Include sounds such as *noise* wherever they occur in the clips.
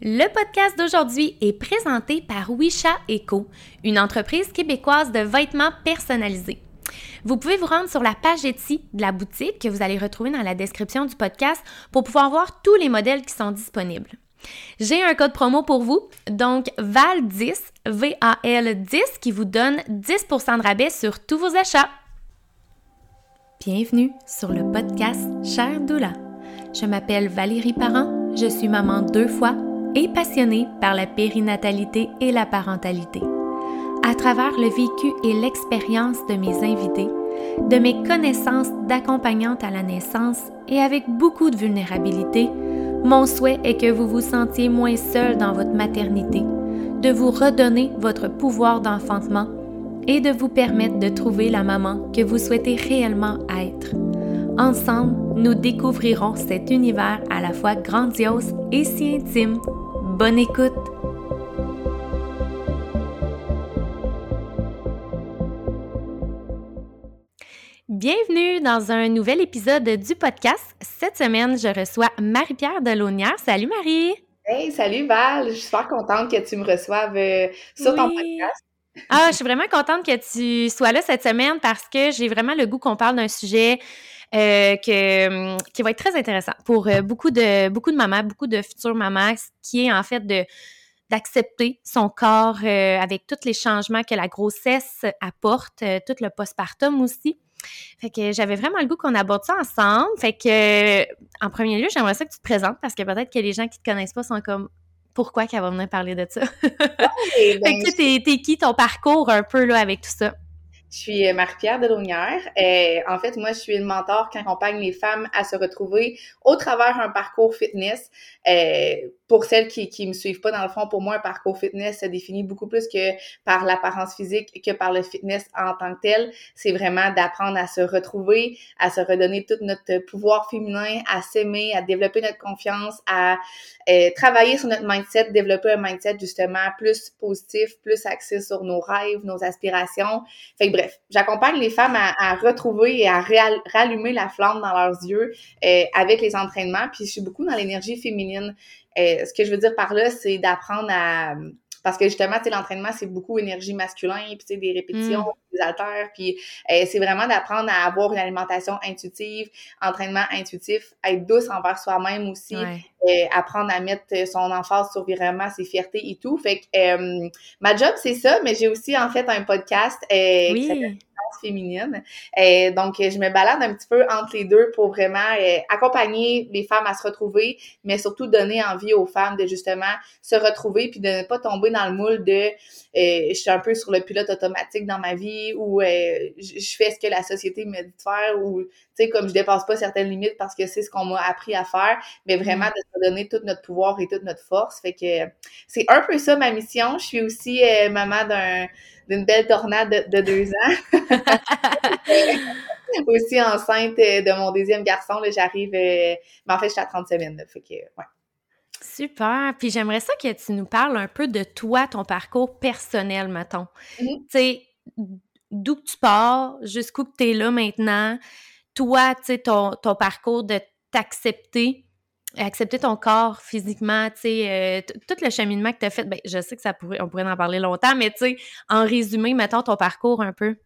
Le podcast d'aujourd'hui est présenté par Wisha Eco, une entreprise québécoise de vêtements personnalisés. Vous pouvez vous rendre sur la page Etsy de la boutique que vous allez retrouver dans la description du podcast pour pouvoir voir tous les modèles qui sont disponibles. J'ai un code promo pour vous, donc VAL10, V-A-L 10, qui vous donne 10% de rabais sur tous vos achats. Bienvenue sur le podcast Cher Doula. Je m'appelle Valérie Parent, je suis maman deux fois et passionnée par la périnatalité et la parentalité. À travers le vécu et l'expérience de mes invités, de mes connaissances d'accompagnante à la naissance et avec beaucoup de vulnérabilité, mon souhait est que vous vous sentiez moins seul dans votre maternité, de vous redonner votre pouvoir d'enfantement et de vous permettre de trouver la maman que vous souhaitez réellement être. Ensemble, nous découvrirons cet univers à la fois grandiose et si intime. Bonne écoute! Bienvenue dans un nouvel épisode du podcast. Cette semaine, je reçois Marie-Pierre Delaunière. Salut Marie! Hey, salut Val! Je suis super contente que tu me reçoives euh, sur ton podcast. Ah, je suis vraiment contente que tu sois là cette semaine parce que j'ai vraiment le goût qu'on parle d'un sujet euh, que, hum, qui va être très intéressant pour euh, beaucoup de beaucoup de mamans, beaucoup de futures mamans, qui est en fait de d'accepter son corps euh, avec tous les changements que la grossesse apporte, tout le postpartum aussi. Fait que j'avais vraiment le goût qu'on aborde ça ensemble. Fait que en premier lieu, j'aimerais ça que tu te présentes parce que peut-être que les gens qui te connaissent pas sont comme pourquoi qu'elle va venir parler de ça? *laughs* fait ben, que tu t'es qui ton parcours un peu là avec tout ça? Je suis Marie-Pierre Delonière. Et en fait, moi, je suis une mentor qui accompagne les femmes à se retrouver au travers un parcours fitness. Euh, pour celles qui, qui me suivent pas, dans le fond, pour moi, un parcours fitness se définit beaucoup plus que par l'apparence physique que par le fitness en tant que tel. C'est vraiment d'apprendre à se retrouver, à se redonner tout notre pouvoir féminin, à s'aimer, à développer notre confiance, à euh, travailler sur notre mindset, développer un mindset justement plus positif, plus axé sur nos rêves, nos aspirations. Bref, j'accompagne les femmes à, à, retrouver et à rallumer la flamme dans leurs yeux euh, avec les entraînements. Puis je suis beaucoup dans l'énergie féminine. Euh, ce que je veux dire par là, c'est d'apprendre à parce que justement, tu sais, l'entraînement, c'est beaucoup énergie masculin, puis tu sais, des répétitions, mm. des haltères, puis euh, c'est vraiment d'apprendre à avoir une alimentation intuitive, entraînement intuitif, être douce envers soi-même aussi, euh, apprendre à mettre son emphase sur vraiment ses fiertés et tout. Fait que ma job, c'est ça, mais j'ai aussi en fait un podcast oui féminine. et euh, donc, je me balade un petit peu entre les deux pour vraiment euh, accompagner les femmes à se retrouver, mais surtout donner envie aux femmes de justement se retrouver puis de ne pas tomber dans le moule de euh, je suis un peu sur le pilote automatique dans ma vie ou je fais ce que la société me dit de faire ou tu sais comme je dépasse pas certaines limites parce que c'est ce qu'on m'a appris à faire, mais vraiment mm. de se donner tout notre pouvoir et toute notre force. Fait que c'est un peu ça ma mission. Je suis aussi maman d'un d'une belle tornade de, deux ans. *laughs* Aussi enceinte euh, de mon deuxième garçon, j'arrive, euh, mais en fait, je suis à 30 semaines, fait que, ouais. Super. Puis j'aimerais ça que tu nous parles un peu de toi, ton parcours personnel, mettons. Mm-hmm. Tu sais, d'où tu pars, jusqu'où tu es là maintenant. Toi, tu sais, ton, ton parcours de t'accepter accepter ton corps physiquement, tu sais, euh, tout le cheminement que tu as fait, ben, je sais que ça pourrait, on pourrait en parler longtemps, mais tu sais, en résumé, mettons ton parcours un peu.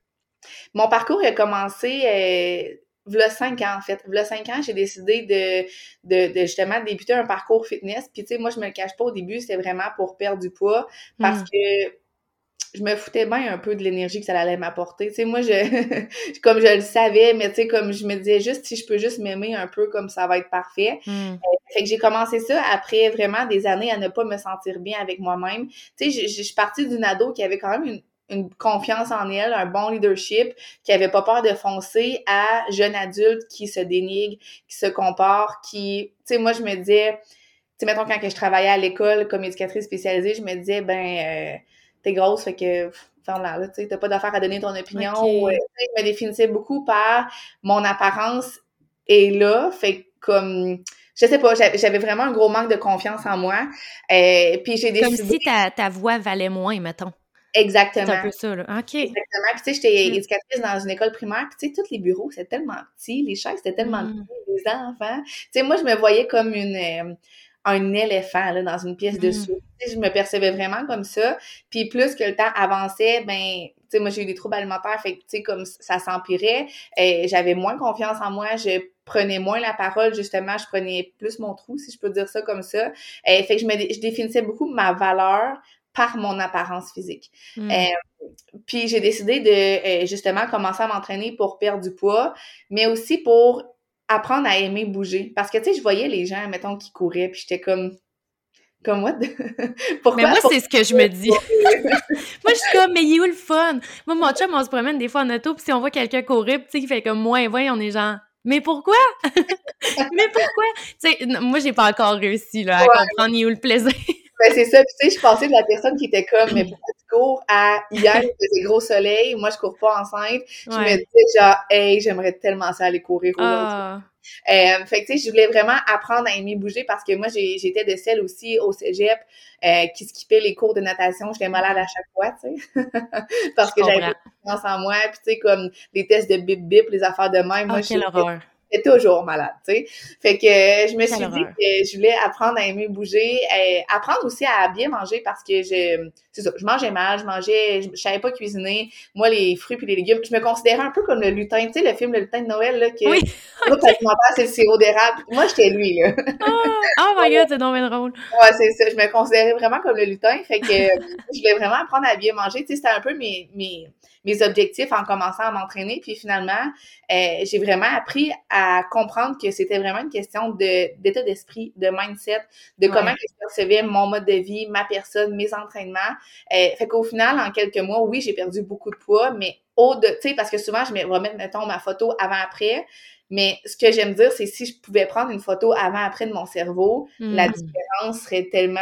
Mon parcours a commencé euh, v'là cinq ans, en fait. V'là cinq ans, j'ai décidé de, de, justement débuter un parcours fitness. Puis, tu sais, moi, je me le cache pas au début, c'était vraiment pour perdre du poids parce hmm. que je me foutais bien un peu de l'énergie que ça allait m'apporter. Tu sais, moi, je, *laughs* comme je le savais, mais tu sais, comme je me disais juste, si je peux juste m'aimer un peu, comme ça va être parfait. Euh, fait que j'ai commencé ça après vraiment des années à ne pas me sentir bien avec moi-même. Tu sais, je, je suis partie d'une ado qui avait quand même une, une confiance en elle, un bon leadership, qui avait pas peur de foncer à jeune adulte qui se dénigre, qui se compare, qui, tu sais, moi, je me disais, tu sais, mettons, quand que je travaillais à l'école comme éducatrice spécialisée, je me disais, ben, euh, t'es grosse, fait que ferme là, tu sais, t'as pas d'affaire à donner ton opinion. Okay. je me définissais beaucoup par mon apparence et là, fait comme je sais pas, j'avais vraiment un gros manque de confiance en moi. Euh, puis j'ai décidé... Comme si ta, ta voix valait moins, mettons. Exactement. C'est un peu ça, là. OK. Exactement. Puis, tu sais, j'étais mm. éducatrice dans une école primaire. Puis, tu sais, tous les bureaux, c'était tellement petit. Les chaises, c'était tellement mm. petits. Les enfants. Tu sais, moi, je me voyais comme une, euh, un éléphant là, dans une pièce de Mm. soupe. Je me percevais vraiment comme ça. Puis plus que le temps avançait, ben, tu sais, moi, j'ai eu des troubles alimentaires, fait que, tu sais, comme ça s'empirait, euh, j'avais moins confiance en moi, je prenais moins la parole, justement, je prenais plus mon trou, si je peux dire ça comme ça. Euh, fait que je, me, je définissais beaucoup ma valeur par mon apparence physique. Mm. Euh, puis j'ai décidé de, euh, justement, commencer à m'entraîner pour perdre du poids, mais aussi pour apprendre à aimer bouger. Parce que, tu sais, je voyais les gens, mettons, qui couraient, puis j'étais comme... Comme what? *laughs* Pourquoi? Mais moi, c'est ce que je me dis. *laughs* moi, je suis comme, mais il est où le fun? Moi, mon chum, on se promène des fois en auto, puis si on voit quelqu'un courir, tu sais, il fait comme moins 20, on est genre, mais pourquoi? *laughs* mais pourquoi? Tu sais, moi, j'ai pas encore réussi, là, à Ouais. comprendre il est où le plaisir. Ben, c'est ça. Puis, tu sais, je passais de la personne qui était comme, mais pourquoi tu cours à hier, il faisait gros soleil, moi, je cours pas enceinte. Je me disais, genre, hey, j'aimerais tellement ça aller courir aujourd'hui. Ah, Euh, fait que, tu sais, je voulais vraiment apprendre à aimer bouger parce que moi, j'ai- j'étais de celle aussi au cégep euh, qui skippait les cours de natation. J'étais malade à chaque fois, tu sais. *laughs* parce je que j'avais pas confiance en moi. Puis, tu sais, comme les tests de bip-bip, les affaires de même. Moi, Ah, quelle horreur. J'étais toujours malade, tu sais. Fait que euh, je me suis Quelle dit horreur. que je voulais apprendre à aimer bouger, euh, apprendre aussi à bien manger parce que je, c'est ça, je mangeais mal, je mangeais, je, je savais pas cuisiner. Moi, les fruits puis les légumes, je me considérais un peu comme le lutin, tu sais, le film Le lutin de Noël, là, que Oui. *laughs* l'autre alimentaire, c'est le sirop d'érable. Moi, j'étais lui, là. Ah, oh my god, c'est bien drôle. Ouais, c'est ça. Je me considérais vraiment comme le lutin. Fait que euh, je voulais vraiment apprendre à bien manger. Tu sais, c'était un peu mes, mes, mes objectifs en commençant à m'entraîner. Puis finalement, euh, j'ai vraiment appris à comprendre que c'était vraiment une question de, d'état d'esprit, de mindset, de Ouais. comment je percevais mon mode de vie, ma personne, mes entraînements. Euh, fait qu'au final, en quelques mois, oui, j'ai perdu beaucoup de poids, mais au de, tu sais, parce que souvent, je me remets, mettons, ma photo avant-après. Mais ce que j'aime dire, c'est si je pouvais prendre une photo avant-après de mon cerveau, la Mm. différence serait tellement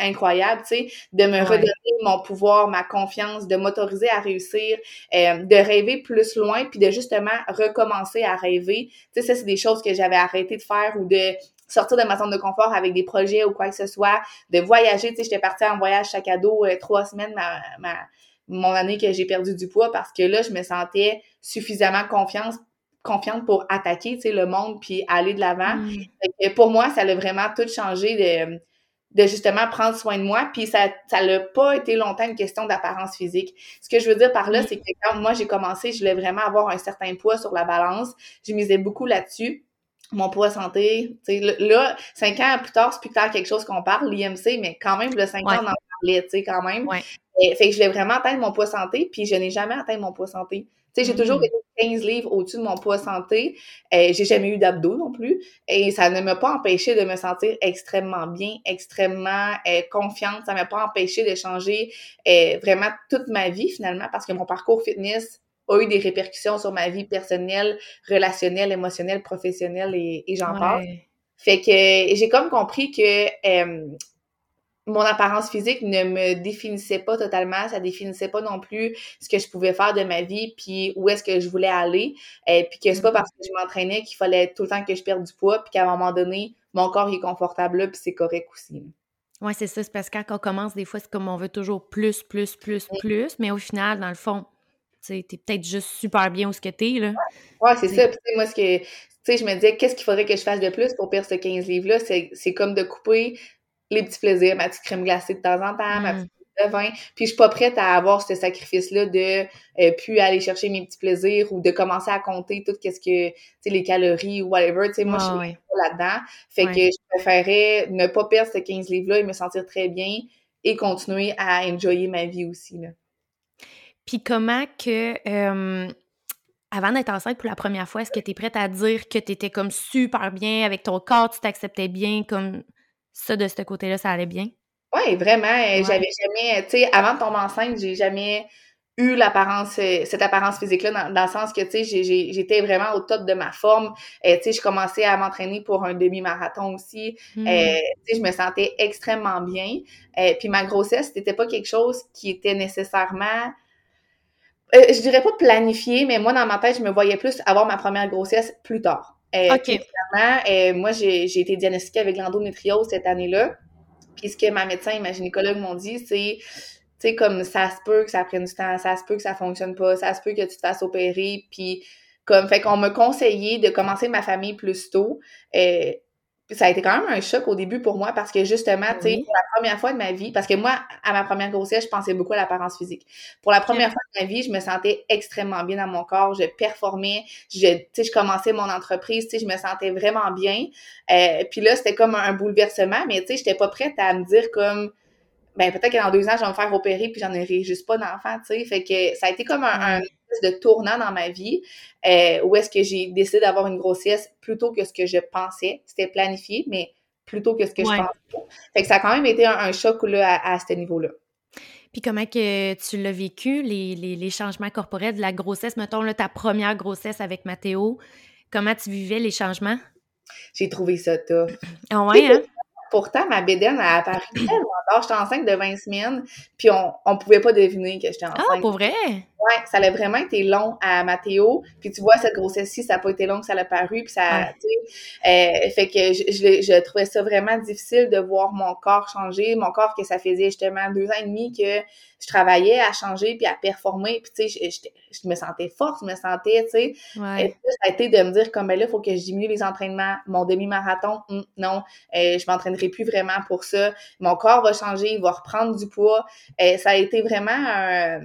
incroyable, tu sais, de me Ouais. redonner mon pouvoir, ma confiance, de m'autoriser à réussir, euh, de rêver plus loin, puis de justement recommencer à rêver. Tu sais, ça, c'est des choses que j'avais arrêté de faire ou de sortir de ma zone de confort avec des projets ou quoi que ce soit, de voyager, tu sais, j'étais partie en voyage à dos euh, trois semaines ma, ma, mon année que j'ai perdu du poids parce que là, je me sentais suffisamment confiance confiante pour attaquer, tu sais, le monde puis aller de l'avant. Mm. Pour moi, ça a vraiment tout changé de, de justement prendre soin de moi. Puis ça ça l'a pas été longtemps une question d'apparence physique. Ce que je veux dire par là, c'est que quand moi j'ai commencé, je voulais vraiment avoir un certain poids sur la balance. Je misais beaucoup là-dessus. Mon poids santé, tu sais, là, cinq ans plus tard, c'est plus tard quelque chose qu'on parle, l'IMC, mais quand même, le cinq Ouais. ans, on en parlait, tu sais, quand même. Ouais. Et, fait que je voulais vraiment atteindre mon poids santé, puis je n'ai jamais atteint mon poids santé. Tu sais, j'ai toujours Mm. été 15 livres au-dessus de mon poids santé. Euh, j'ai jamais eu d'abdos non plus. Et ça ne m'a pas empêché de me sentir extrêmement bien, extrêmement euh, confiante. Ça m'a pas empêché de changer euh, vraiment toute ma vie finalement parce que mon parcours fitness a eu des répercussions sur ma vie personnelle, relationnelle, émotionnelle, professionnelle et, et j'en. Ouais. Fait que j'ai comme compris que mon apparence physique ne me définissait pas totalement, ça définissait pas non plus ce que je pouvais faire de ma vie, puis où est-ce que je voulais aller, et puis que c'est pas Mhm. parce que je m'entraînais qu'il fallait tout le temps que je perde du poids, puis qu'à un moment donné, mon corps est confortable là, puis c'est correct aussi. Ouais, c'est ça. C'est parce que quand on commence, des fois, c'est comme on veut toujours plus, plus, plus, Mm. plus. Mais au final, dans le fond, tu sais, t'es peut-être juste super bien où ce que t'es, là. Ouais, c'est Oui. ça. Puis, moi, ce que, tu sais, je me disais, qu'est-ce qu'il faudrait que je fasse de plus pour perdre ce 15 livres-là? C'est, c'est comme de couper les petits plaisirs, ma petite crème glacée de temps en temps, ma Mm. petite de vin. Puis, je suis pas prête à avoir ce sacrifice-là de euh, plus aller chercher mes petits plaisirs ou de commencer à compter tout ce que, tu sais, les calories ou whatever. Tu sais, moi, je suis Ah ouais. pas là-dedans. Fait Ouais. que je préférais ne pas perdre ce 15 livres-là et me sentir très bien et continuer à enjoyer ma vie aussi, là. Puis comment que, euh, avant d'être enceinte pour la première fois, est-ce que tu es prête à dire que tu étais comme super bien avec ton corps, tu t'acceptais bien, comme ça, de ce côté-là, ça allait bien? Oui, vraiment. euh, Ouais. J'avais jamais, tu sais, avant de tomber enceinte, j'ai jamais eu l'apparence, euh, cette apparence physique-là, dans, dans le sens que, tu sais, j'étais vraiment au top de ma forme. Euh, tu sais, je commençais à m'entraîner pour un demi-marathon aussi. Hmm. Euh, tu sais, je me sentais extrêmement bien. Euh, puis ma grossesse, c'était pas quelque chose qui était nécessairement je dirais pas planifié, mais moi, dans ma tête, je me voyais plus avoir ma première grossesse plus tard. Euh, euh, moi, j'ai j'ai été diagnostiquée avec l'endométriose cette année-là. Puis ce que ma médecin et ma gynécologue m'ont dit, c'est, tu sais, comme ça se peut que ça prenne du temps, ça se peut que ça fonctionne pas, ça se peut que tu te fasses opérer, puis comme, fait qu'on m'a conseillé de commencer ma famille plus tôt. Euh, ça a été quand même un choc au début pour moi parce que justement, tu sais, pour la première fois de ma vie, parce que moi, à ma première grossesse, je pensais beaucoup à l'apparence physique. Pour la première fois de ma vie, je me sentais extrêmement bien dans mon corps, je performais, je, tu sais, je commençais mon entreprise, tu sais, je me sentais vraiment bien. Euh, puis là, c'était comme un bouleversement, mais tu sais, j'étais pas prête à me dire comme, ben peut-être que dans deux ans, je vais me faire opérer puis j'en aurai juste pas d'enfant, tu sais. Fait que ça a été comme un, de tournant dans ma vie euh, où est-ce que j'ai décidé d'avoir une grossesse plutôt que ce que je pensais. C'était planifié, mais plutôt que ce que je pensais. Fait que ça a quand même été un, choc là, à, ce niveau-là. Puis comment que tu l'as vécu, les, les, changements corporels de la grossesse, mettons là, ta première grossesse avec Mathéo, comment tu vivais les changements? J'ai trouvé ça tough. Ah ouais, hein? Pourtant, ma bédaine a apparu tellement. J'étais enceinte de 20 semaines, puis on, on pouvait pas deviner que j'étais ah, enceinte. Ah, pour vrai? Ouais, ça a vraiment été long à Mathéo. Puis tu vois, cette grossesse-ci, ça n'a pas été long que ça l'a paru. Puis ça, tu sais, euh, fait que je, je, je, trouvais ça vraiment difficile de voir mon corps changer. Mon corps que ça faisait justement deux ans et demi que je travaillais à changer puis à performer. Puis tu sais, je, je, me sentais forte, je me sentais, tu sais. Ouais. Et ça a été de me dire comme, ben là, il faut que je diminue les entraînements. Mon demi-marathon, hum, non, euh, je m'entraînerai plus vraiment pour ça. Mon corps va changer, il va reprendre du poids. Euh, ça a été vraiment un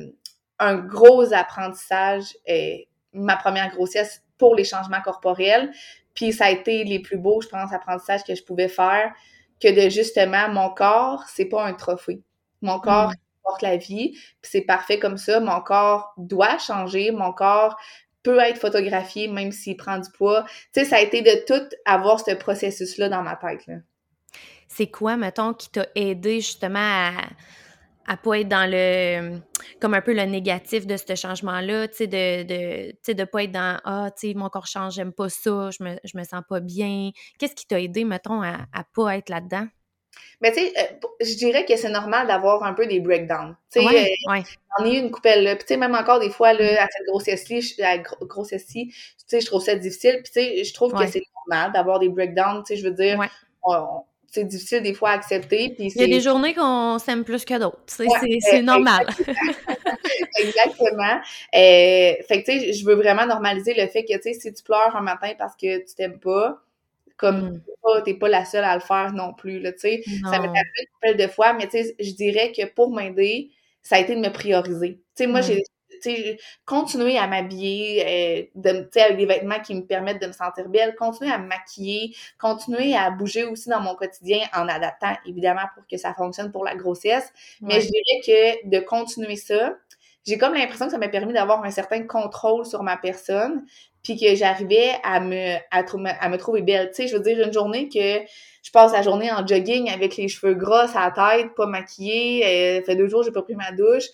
un gros apprentissage, et ma première grossesse pour les changements corporels. Puis ça a été les plus beaux, je pense, apprentissages que je pouvais faire, que de justement, mon corps, c'est pas un trophée. Mon corps mm. porte la vie, puis c'est parfait comme ça. Mon corps doit changer, mon corps peut être photographié même s'il prend du poids. Tu sais, ça a été de tout avoir ce processus-là dans ma tête. C'est quoi, mettons, qui t'a aidé justement à à pas être dans le comme un peu le négatif de ce changement-là, tu sais, de, de, de pas être dans Ah, tu sais, mon corps change, j'aime pas ça, je me, je me sens pas bien. Qu'est-ce qui t'a aidé, mettons, à, à pas être là-dedans? Mais tu sais, euh, je dirais que c'est normal d'avoir un peu des breakdowns. Tu sais, ouais, euh, j'en ai eu une coupelle là. Puis tu sais, même encore des fois, là, à cette grossesse-ci, la grossesse-ci, tu sais, je trouve ça difficile. Puis tu sais, je trouve que c'est normal d'avoir des breakdowns. Tu sais, je veux dire, on, c'est difficile des fois à accepter. Puis Il y a des journées qu'on s'aime plus que d'autres. C'est normal. *laughs* Exactement. Euh, fait que, tu sais, je veux vraiment normaliser le fait que, tu sais, si tu pleures un matin parce que tu t'aimes pas, comme mm. t'es pas, pas la seule à le faire non plus, là, tu sais. Ça m'est arrivé une couple de fois, mais tu sais, je dirais que pour m'aider, ça a été de me prioriser. Tu sais, moi, mm. j'ai continuer à m'habiller euh, avec des vêtements qui me permettent de me sentir belle, continuer à me maquiller, continuer à bouger aussi dans mon quotidien en adaptant, évidemment, pour que ça fonctionne pour la grossesse. Mais je dirais que de continuer ça, j'ai comme l'impression que ça m'a permis d'avoir un certain contrôle sur ma personne, puis que j'arrivais à me, à, à, me trouver belle. Tu sais, je veux dire, une journée que je passe la journée en jogging avec les cheveux gras à la tête, pas maquillée, euh, fait deux jours j'ai pas pris ma douche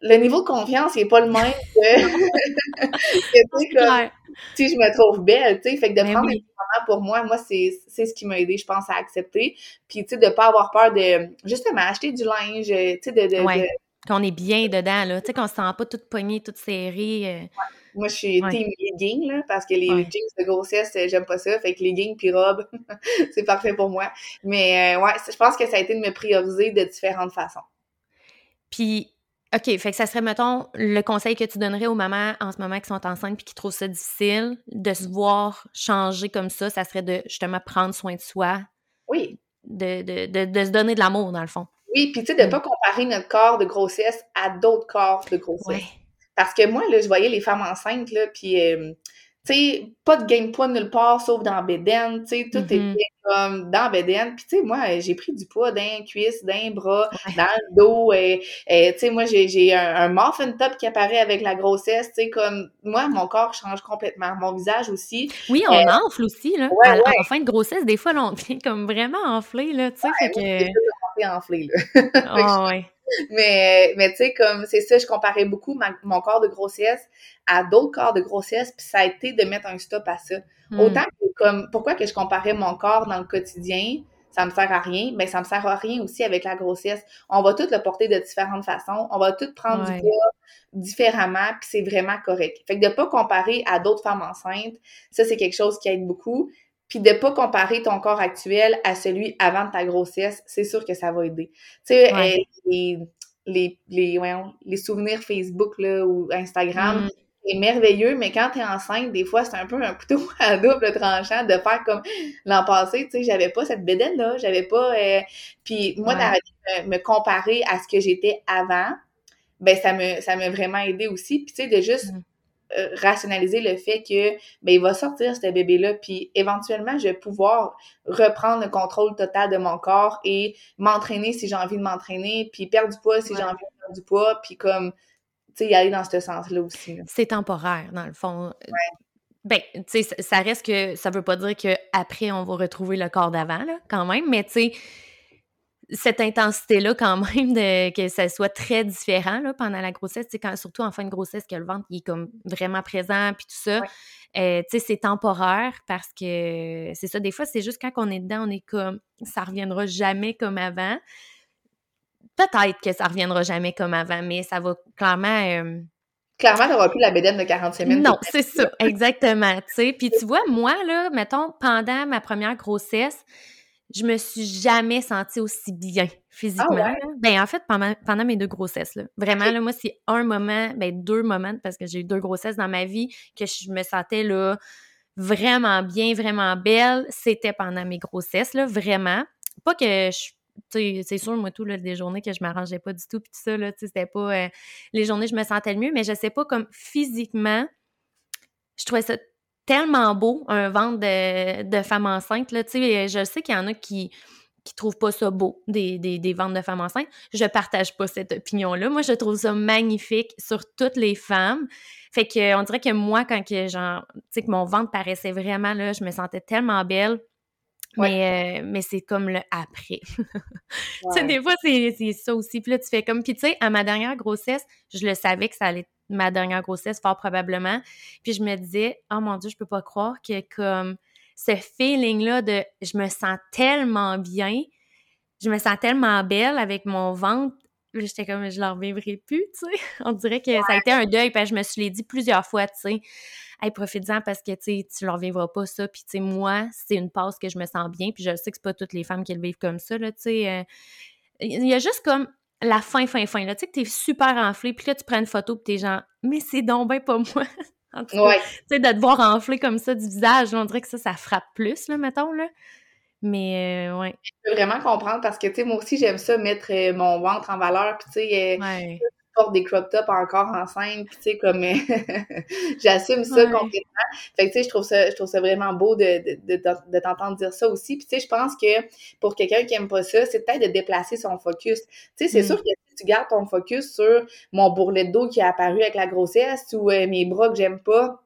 le niveau de confiance, il n'est pas le même que, *laughs* *laughs* que si je me trouve belle, tu sais. Fait que de ben prendre des moments pour moi, moi, c'est ce qui m'a aidé, je pense, à accepter. Puis, tu sais, de pas avoir peur de, justement, acheter du linge, tu sais, de, de, Qu'on est bien dedans, là. Tu sais, qu'on se sent pas toute poignée, toute serrée. Euh. Moi, je suis team legging, là, parce que les jeans de grossesse, euh, j'aime pas ça. Fait que leggings puis robes, *laughs* c'est parfait pour moi. Mais, euh, ouais, je pense que ça a été de me prioriser de différentes façons. Puis, OK, fait que ça serait, mettons, le conseil que tu donnerais aux mamans en ce moment qui sont enceintes puis qui trouvent ça difficile, de se voir changer comme ça, ça serait de justement prendre soin de soi. Oui. De, de, de, se donner de l'amour, dans le fond. Oui, puis tu sais, de ne mm. pas comparer notre corps de grossesse à d'autres corps de grossesse. Parce que moi, là, je voyais les femmes enceintes, là, puis, euh, sais, pas de gain-poids nulle part, sauf dans Béden, tu sais, tout est mm-hmm. bien comme dans Béden. Puis, tu sais, moi, j'ai pris du poids d'un cuisse, d'un bras, dans le dos. Et, tu sais, moi, j'ai un, un muffin top qui apparaît avec la grossesse. Tu sais, comme, moi, mon corps change complètement. Mon visage aussi. Oui, on euh, enfle aussi, là. Ouais, En fin de grossesse, des fois, on *laughs* vient comme vraiment enflé, là, tu sais. que... enflé, là. *laughs* oh, ouais. Mais, mais tu sais, comme, c'est ça, je comparais beaucoup mon corps de grossesse à d'autres corps de grossesse, puis ça a été de mettre un stop à ça. Hmm. Autant que, comme, pourquoi que je comparais mon corps dans le quotidien, ça me sert à rien, mais ça me sert à rien aussi avec la grossesse. On va tout le porter de différentes façons, on va tout prendre du poids différemment, puis c'est vraiment correct. Fait que de pas comparer à d'autres femmes enceintes, ça, c'est quelque chose qui aide beaucoup. Puis de pas comparer ton corps actuel à celui avant ta grossesse, c'est sûr que ça va aider. Tu sais, euh, les, les, les, les, souvenirs Facebook là, ou Instagram, mm. c'est merveilleux, mais quand tu es enceinte, des fois, c'est un peu un couteau *laughs* à double tranchant de faire comme l'an passé, tu sais, j'avais pas cette bédaine-là, j'avais pas... Euh, puis moi, d'arrêter de me comparer à ce que j'étais avant, ben ça me ça m'a vraiment aidé aussi. Puis tu sais, de juste... Mm. Euh, rationaliser le fait que ben il va sortir ce bébé là puis éventuellement je vais pouvoir reprendre le contrôle total de mon corps et m'entraîner si j'ai envie de m'entraîner puis perdre du poids si j'ai envie de perdre du poids puis comme tu sais y aller dans ce sens là. Aussi c'est temporaire dans le fond. Ben, tu sais, ça reste que ça veut pas dire qu'après, on va retrouver le corps d'avant, là, quand même, mais tu sais, cette intensité-là, quand *laughs* même, de, que ça soit très différent là, pendant la grossesse, quand, surtout en fin de grossesse, que le ventre il est comme vraiment présent, puis tout ça, euh, tu sais, c'est temporaire parce que c'est ça, des fois, c'est juste quand on est dedans, on est comme, ça reviendra jamais comme avant. Peut-être que ça reviendra jamais comme avant, mais ça va clairement... Euh, clairement, n'auras plus la bédaine de 40 semaines. Non, c'est ça, exactement. Puis tu *laughs* vois, moi, là, mettons, pendant ma première grossesse, je me suis jamais sentie aussi bien physiquement. Ah ben en fait pendant, pendant mes deux grossesses là. Vraiment là moi c'est un moment ben deux moments parce que j'ai eu deux grossesses dans ma vie que je me sentais là vraiment bien, vraiment belle, c'était pendant mes grossesses là, vraiment. Pas que je c'est sûr, moi, tout, là, des journées que je m'arrangeais pas du tout, puis tout ça, là, c'était pas... Euh, les journées, je me sentais le mieux, mais je sais pas, comme physiquement, je trouvais ça tellement beau, un ventre de, de femme enceinte. Là, je sais qu'il y en a qui qui trouvent pas ça beau, des, des, des ventes de femmes enceintes. Je partage pas cette opinion-là. Moi, je trouve ça magnifique sur toutes les femmes. Fait que on dirait que moi, quand que, genre, tu sais, que mon ventre paraissait vraiment, là, je me sentais tellement belle. Mais, euh, mais c'est comme le après. *laughs* tu sais, des fois, c'est ça aussi. Puis là, tu fais comme... Puis tu sais, à ma dernière grossesse, je le savais que ça allait ma dernière grossesse, fort probablement. Puis je me disais, oh mon Dieu, je peux pas croire que comme ce feeling-là de je me sens tellement bien, je me sens tellement belle avec mon ventre. J'étais comme, je leur vivrai plus, tu sais. *laughs* On dirait que ça a été un deuil, puis je me suis l'ai dit plusieurs fois, tu sais. Hey, profites-en parce que, tu sais, tu leur vivras pas ça. Puis, tu sais, moi, c'est une passe que je me sens bien. Puis, je sais que c'est pas toutes les femmes qui le vivent comme ça, là, tu sais. Euh, il y a juste comme la fin, fin, fin. Là, tu sais que t'es super enflé, puis là, tu prends une photo, puis t'es genre, mais c'est donc ben pas moi. *laughs* en tout cas, tu sais, de te voir enflé comme ça du visage, on dirait que ça, ça frappe plus, là, mettons, là. Mais, euh, ouais. Je peux vraiment comprendre parce que, tu sais, moi aussi, j'aime ça, mettre euh, mon ventre en valeur, puis, tu sais, euh, porte des crop tops encore enceinte, tu sais, comme *laughs* j'assume ça complètement. Fait que tu sais, je trouve ça, je trouve ça vraiment beau de, de, de, t'entendre dire ça aussi. Puis tu sais, je pense que pour quelqu'un qui aime pas ça, c'est peut-être de déplacer son focus. Tu sais, c'est mm. sûr que si tu gardes ton focus sur mon bourrelet d'eau qui est apparu avec la grossesse ou euh, mes bras que j'aime pas,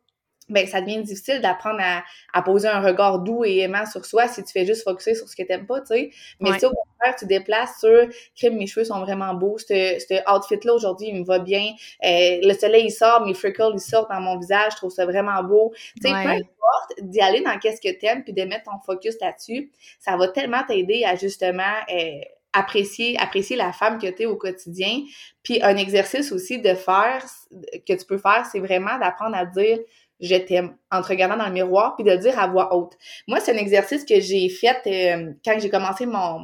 ben ça devient difficile d'apprendre à, à, poser un regard doux et aimant sur soi si tu fais juste focuser sur ce que t'aimes pas, tu sais. Mais si au contraire, tu déplaces sur crime, mes cheveux sont vraiment beaux, ce outfit-là aujourd'hui, il me va bien. Euh, le soleil il sort, mes freckles ils sortent dans mon visage, je trouve ça vraiment beau. Tu sais, peu importe, d'y aller dans qu'est-ce que t'aimes puis de mettre ton focus là-dessus, ça va tellement t'aider à justement euh, apprécier, apprécier la femme que tu es au quotidien. Puis un exercice aussi de faire, que tu peux faire, c'est vraiment d'apprendre à dire je t'aime en te regardant dans le miroir puis de le dire à voix haute. Moi, c'est un exercice que j'ai fait euh, quand j'ai commencé mon,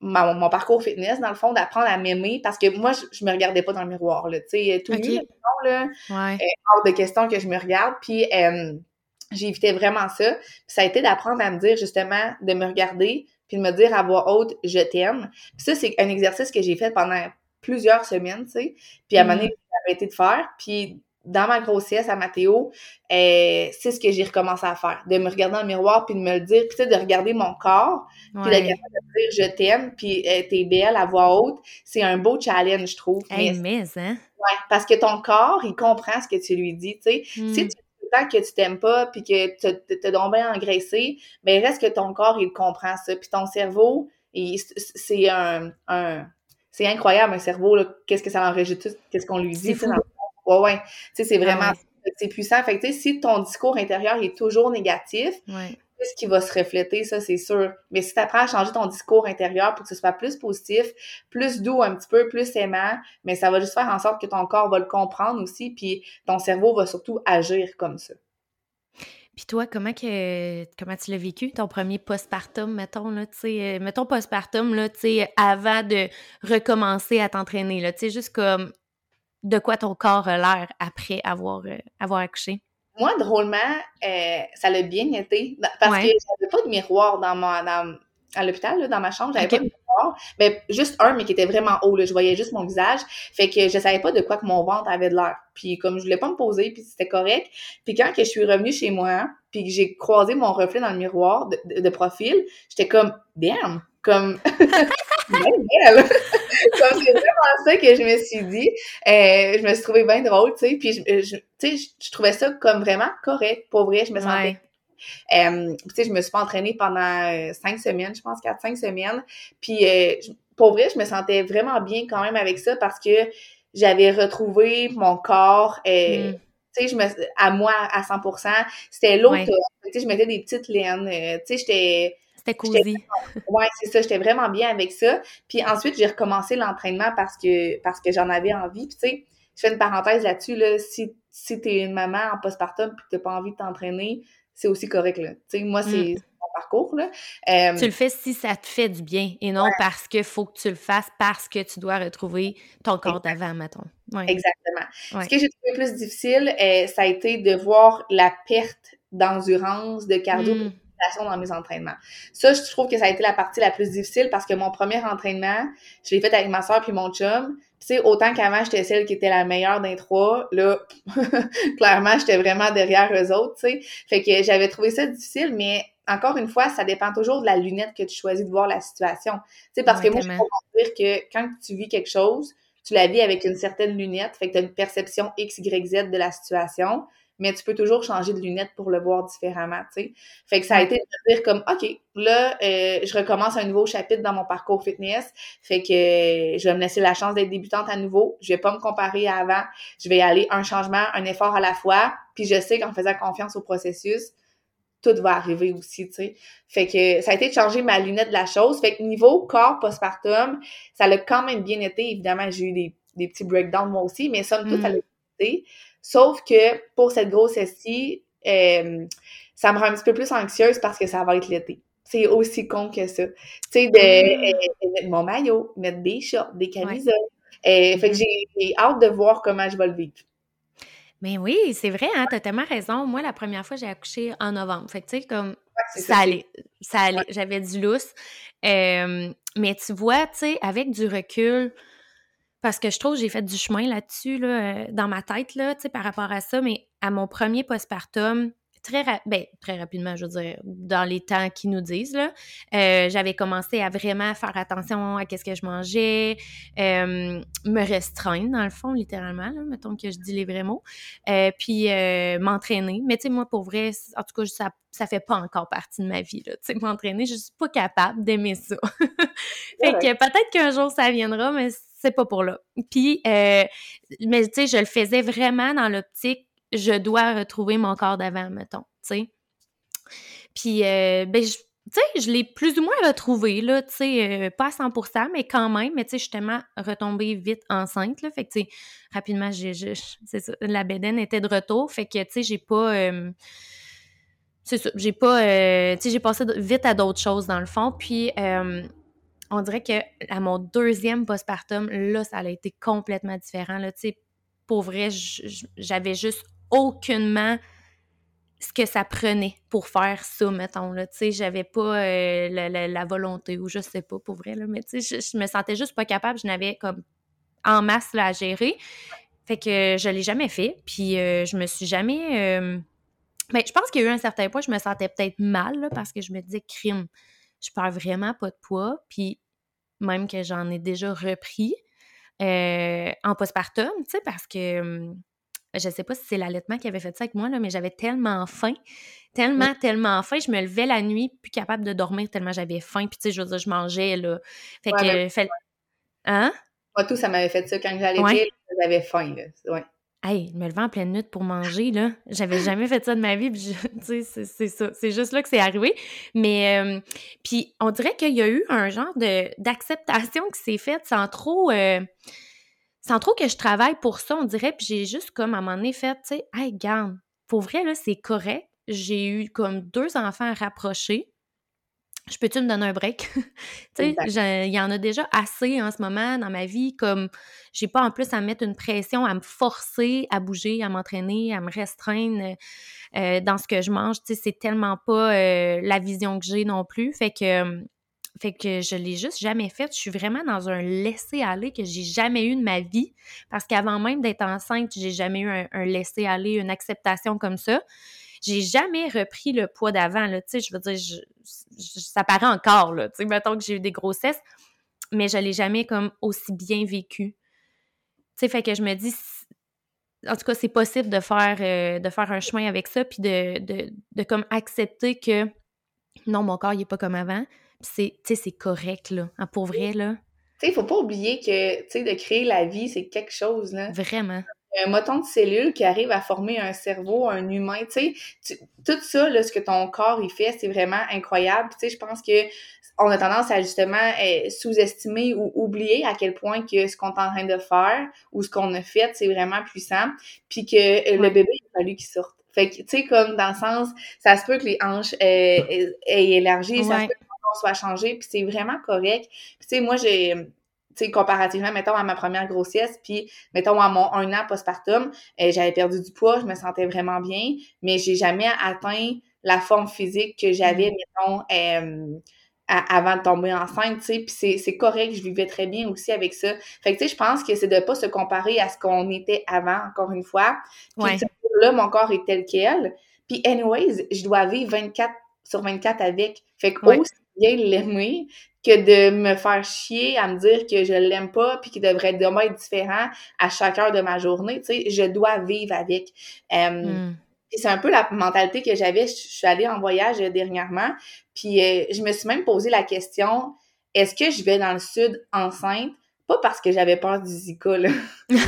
mon, mon, parcours fitness, dans le fond, d'apprendre à m'aimer parce que moi, je, me regardais pas dans le miroir, là, tu sais, tout okay. là, ouais. Euh, hors de question que je me regarde, puis euh, j'évitais vraiment ça. Puis ça a été d'apprendre à me dire, justement, de me regarder puis de me dire à voix haute « je t'aime ». Puis ça, c'est un exercice que j'ai fait pendant plusieurs semaines, tu sais, puis à un moment donné, mm. j'ai arrêté de faire, puis dans ma grossesse à Mathéo, euh, c'est ce que j'ai recommencé à faire, de me regarder dans le miroir puis de me le dire, puis de regarder mon corps, puis de dire je t'aime, puis euh, t'es belle à voix haute, c'est un beau challenge, je trouve. Hey, mais, hein? Ouais, parce que ton corps, il comprend ce que tu lui dis, tu sais. Si mm. tu tant que tu t'aimes pas puis que tu te donc bien engraissé, ben reste que ton corps, il comprend ça. Puis ton cerveau, c'est un, un c'est incroyable un cerveau, qu'est-ce que ça enregistre, qu'est-ce qu'on lui dit. Ouais, ouais. Tu sais, c'est vraiment, c'est puissant. Fait que, tu sais, si ton discours intérieur est toujours négatif, ouais. ce qui va se refléter, ça, c'est sûr. Mais si tu apprends à changer ton discours intérieur pour que ce soit plus positif, plus doux un petit peu, plus aimant, mais ça va juste faire en sorte que ton corps va le comprendre aussi, puis ton cerveau va surtout agir comme ça. Puis toi, comment que comment tu l'as vécu, ton premier postpartum, mettons, là, tu sais, euh, mettons postpartum, là, tu sais, avant de recommencer à t'entraîner, là, tu sais, juste comme de quoi ton corps a l'air après avoir, euh, avoir accouché? Moi, drôlement, euh, ça l'a bien été parce que j'avais pas de miroir dans ma, dans, à l'hôpital, dans ma chambre, j'avais pas de miroir, mais juste un, mais qui était vraiment haut, là, je voyais juste mon visage, fait que je savais pas de quoi que mon ventre avait de l'air. Puis comme je voulais pas me poser, puis c'était correct, puis quand que je suis revenue chez moi, puis que j'ai croisé mon reflet dans le miroir de, de, profil, j'étais comme « damn », comme *laughs* belle. comme c'est vraiment ça que je me suis dit. Euh, je me suis trouvée bien drôle, tu sais. Puis, je, tu sais, je, trouvais ça comme vraiment correct. Pour vrai, je me sentais euh, tu sais, je me suis pas entraînée pendant euh, cinq semaines, je pense, quatre, cinq semaines. Puis, euh, pour vrai, je me sentais vraiment bien quand même avec ça parce que j'avais retrouvé mon corps, euh, mm. tu sais, je me, à moi à 100%. C'était l'autre, tu sais, je mettais des petites laines, tu sais, j'étais... C'était cosy. Ouais, c'est ça, j'étais vraiment bien avec ça. Puis ensuite, j'ai recommencé l'entraînement parce que parce que j'en avais envie. Puis tu sais, je fais une parenthèse là-dessus, là, si, si t'es une maman en postpartum puis que t'as pas envie de t'entraîner, c'est aussi correct, là. Tu sais, moi, c'est mm. mon parcours, là. Euh, tu le fais si ça te fait du bien et non parce qu'il faut que tu le fasses parce que tu dois retrouver ton corps d'avant, mettons. Ouais. Exactement. Ce que j'ai trouvé plus difficile, euh, ça a été de voir la perte d'endurance, de cardio, mm dans mes entraînements. Ça, je trouve que ça a été la partie la plus difficile parce que mon premier entraînement, je l'ai fait avec ma soeur puis mon chum. Tu sais, autant qu'avant, j'étais celle qui était la meilleure d'un trois, là, *laughs* clairement, j'étais vraiment derrière eux autres, tu sais. Fait que j'avais trouvé ça difficile, mais encore une fois, ça dépend toujours de la lunette que tu choisis de voir la situation. Tu sais, parce que moi, je peux dire que quand tu vis quelque chose, tu la vis avec une certaine lunette, fait que tu as une perception X, Y, Z de la situation mais tu peux toujours changer de lunettes pour le voir différemment, tu sais. Fait que ça a été de dire comme, OK, là, euh, je recommence un nouveau chapitre dans mon parcours fitness, fait que euh, je vais me laisser la chance d'être débutante à nouveau, je vais pas me comparer à avant, je vais aller un changement, un effort à la fois, puis je sais qu'en faisant confiance au processus, tout va arriver aussi, tu sais. Fait que ça a été de changer ma lunette de la chose. Fait que niveau corps postpartum, ça l'a quand même bien été. Évidemment, j'ai eu des, des petits breakdowns moi aussi, mais somme toute, ça mm. l'a été. Sauf que pour cette grossesse-ci, euh, ça me rend un petit peu plus anxieuse parce que ça va être l'été. C'est aussi con que ça. Tu sais, de, ah. euh, mettre mon maillot, mettre des shorts, des camisoles. Euh, fait que mm-hmm. j'ai hâte de voir comment je vais le vivre. Mais oui, c'est vrai, hein, t'as tellement raison. Moi, la première fois, j'ai accouché en novembre. Fait que, tu sais, comme, ça, allait, ça allait. J'avais du lousse. mais tu vois, tu sais, avec du recul, parce que je trouve que j'ai fait du chemin là-dessus, là, euh, dans ma tête, là, par rapport à ça, mais à mon premier postpartum, très, ben, très rapidement, je veux dire, dans les temps qu'ils nous disent, là, euh, j'avais commencé à vraiment faire attention à ce que je mangeais, euh, me restreindre, dans le fond, littéralement, là, mettons que je dis les vrais mots, puis m'entraîner. Mais tu sais, moi, pour vrai, en tout cas, ça, ça fait pas encore partie de ma vie, là, tu sais, m'entraîner, je suis pas capable d'aimer ça. *laughs* fait que peut-être qu'un jour, ça viendra, mais c'est pas pour là. Puis, euh, mais tu sais, je le faisais vraiment dans l'optique, je dois retrouver mon corps d'avant, mettons, tu sais. Puis, euh, ben, tu sais, je l'ai plus ou moins retrouvé, là, tu sais, euh, pas à 100%, mais quand même, mais tu sais, justement, retombée vite enceinte, là, fait que, tu sais, rapidement, j'ai, c'est la bédaine était de retour, fait que, tu sais, j'ai pas, c'est ça, j'ai pas, tu sais, j'ai passé vite à d'autres choses, dans le fond, puis on dirait que à mon deuxième postpartum, là, ça a été complètement différent. Là, pour vrai, j'avais juste aucunement ce que ça prenait pour faire ça, mettons, là, j'avais pas euh, la, volonté, ou je sais pas, pour vrai, là, mais je, me sentais juste pas capable, je n'avais comme en masse, à gérer, fait que je l'ai jamais fait, puis euh, je me suis jamais... Euh... Ben, je pense qu'il y un certain point, je me sentais peut-être mal, parce que je me disais, crime, je perds vraiment pas de poids, puis même que j'en ai déjà repris euh, en postpartum, tu sais, parce que hum, je sais pas si c'est l'allaitement qui avait fait ça avec moi, là, mais j'avais tellement faim, tellement, tellement faim, je me levais la nuit, plus capable de dormir tellement j'avais faim, puis tu sais, je veux dire, je mangeais, là. Fait que... Hein? Moi, tout, ça m'avait fait ça. Quand j'allais j'avais faim, là. Ouais. Hey, me lever en pleine nuit pour manger, là. J'avais *gasps* jamais fait ça de ma vie, puis *laughs* tu sais, c'est ça. C'est juste là que c'est arrivé. Mais, euh, puis on dirait qu'il y a eu un genre de d'acceptation qui s'est faite sans trop... Euh, sans trop que je travaille pour ça, on dirait, puis j'ai juste comme à un moment donné fait, tu sais, hey, garde, pour vrai, là, c'est correct. J'ai eu comme deux enfants à rapprocher. Je peux-tu me donner un break? *laughs* tu sais, il y en a déjà assez en ce moment dans ma vie, comme j'ai pas en plus à mettre une pression, à me forcer à bouger, à m'entraîner, à me restreindre euh, dans ce que je mange. Tu sais, c'est tellement pas euh, la vision que j'ai non plus. Fait que, fait que je l'ai juste jamais fait. Je suis vraiment dans un laisser-aller que j'ai jamais eu de ma vie. Parce qu'avant même d'être enceinte, j'ai jamais eu un, un laisser-aller, une acceptation comme ça j'ai jamais repris le poids d'avant, là, tu sais, je veux dire, ça paraît encore, là, tu sais, mettons que j'ai eu des grossesses, mais je l'ai jamais comme aussi bien vécu. Tu sais, fait que je me dis, en tout cas, c'est possible de faire, euh, de faire un chemin avec ça, puis de, de, de, comme accepter que non, mon corps, il est pas comme avant, puis c'est, c'est correct, là, hein, pour vrai, là. Tu sais, il faut pas oublier que, tu sais, de créer la vie, c'est quelque chose, là. Vraiment un moton de cellules qui arrive à former un cerveau, un humain, tu sais, tout ça, là, ce que ton corps il fait, c'est vraiment incroyable. Tu sais, je pense que on a tendance à justement eh, sous-estimer ou oublier à quel point que ce qu'on est en train de faire ou ce qu'on a fait, c'est vraiment puissant, puis que euh, le bébé, il a fallu qu'il sorte. Fait que, tu sais, comme dans le sens, ça se peut que les hanches aient, élargi, ça se peut que le soit changé, puis c'est vraiment correct. Puis, tu sais, moi, j'ai tu sais, comparativement, mettons, à ma première grossesse, puis, mettons, à mon un an postpartum, euh, j'avais perdu du poids, je me sentais vraiment bien, mais j'ai jamais atteint la forme physique que j'avais, mm. mettons, euh, avant de tomber enceinte, tu sais, puis c'est correct, je vivais très bien aussi avec ça. Fait que, tu sais, je pense que c'est de pas se comparer à ce qu'on était avant, encore une fois. Puis, là, mon corps est tel quel. Puis, anyways, je dois vivre 24 sur 24 avec. Fait que, aussi bien l'aimer que de me faire chier à me dire que je l'aime pas puis qu'il devrait demain être différent à chaque heure de ma journée. Tu sais, je dois vivre avec. Euh, c'est un peu la mentalité que j'avais. Je suis allée en voyage dernièrement, puis euh, je me suis même posé la question est-ce que je vais dans le sud enceinte? Pas parce que j'avais peur du Zika, là. *laughs* parce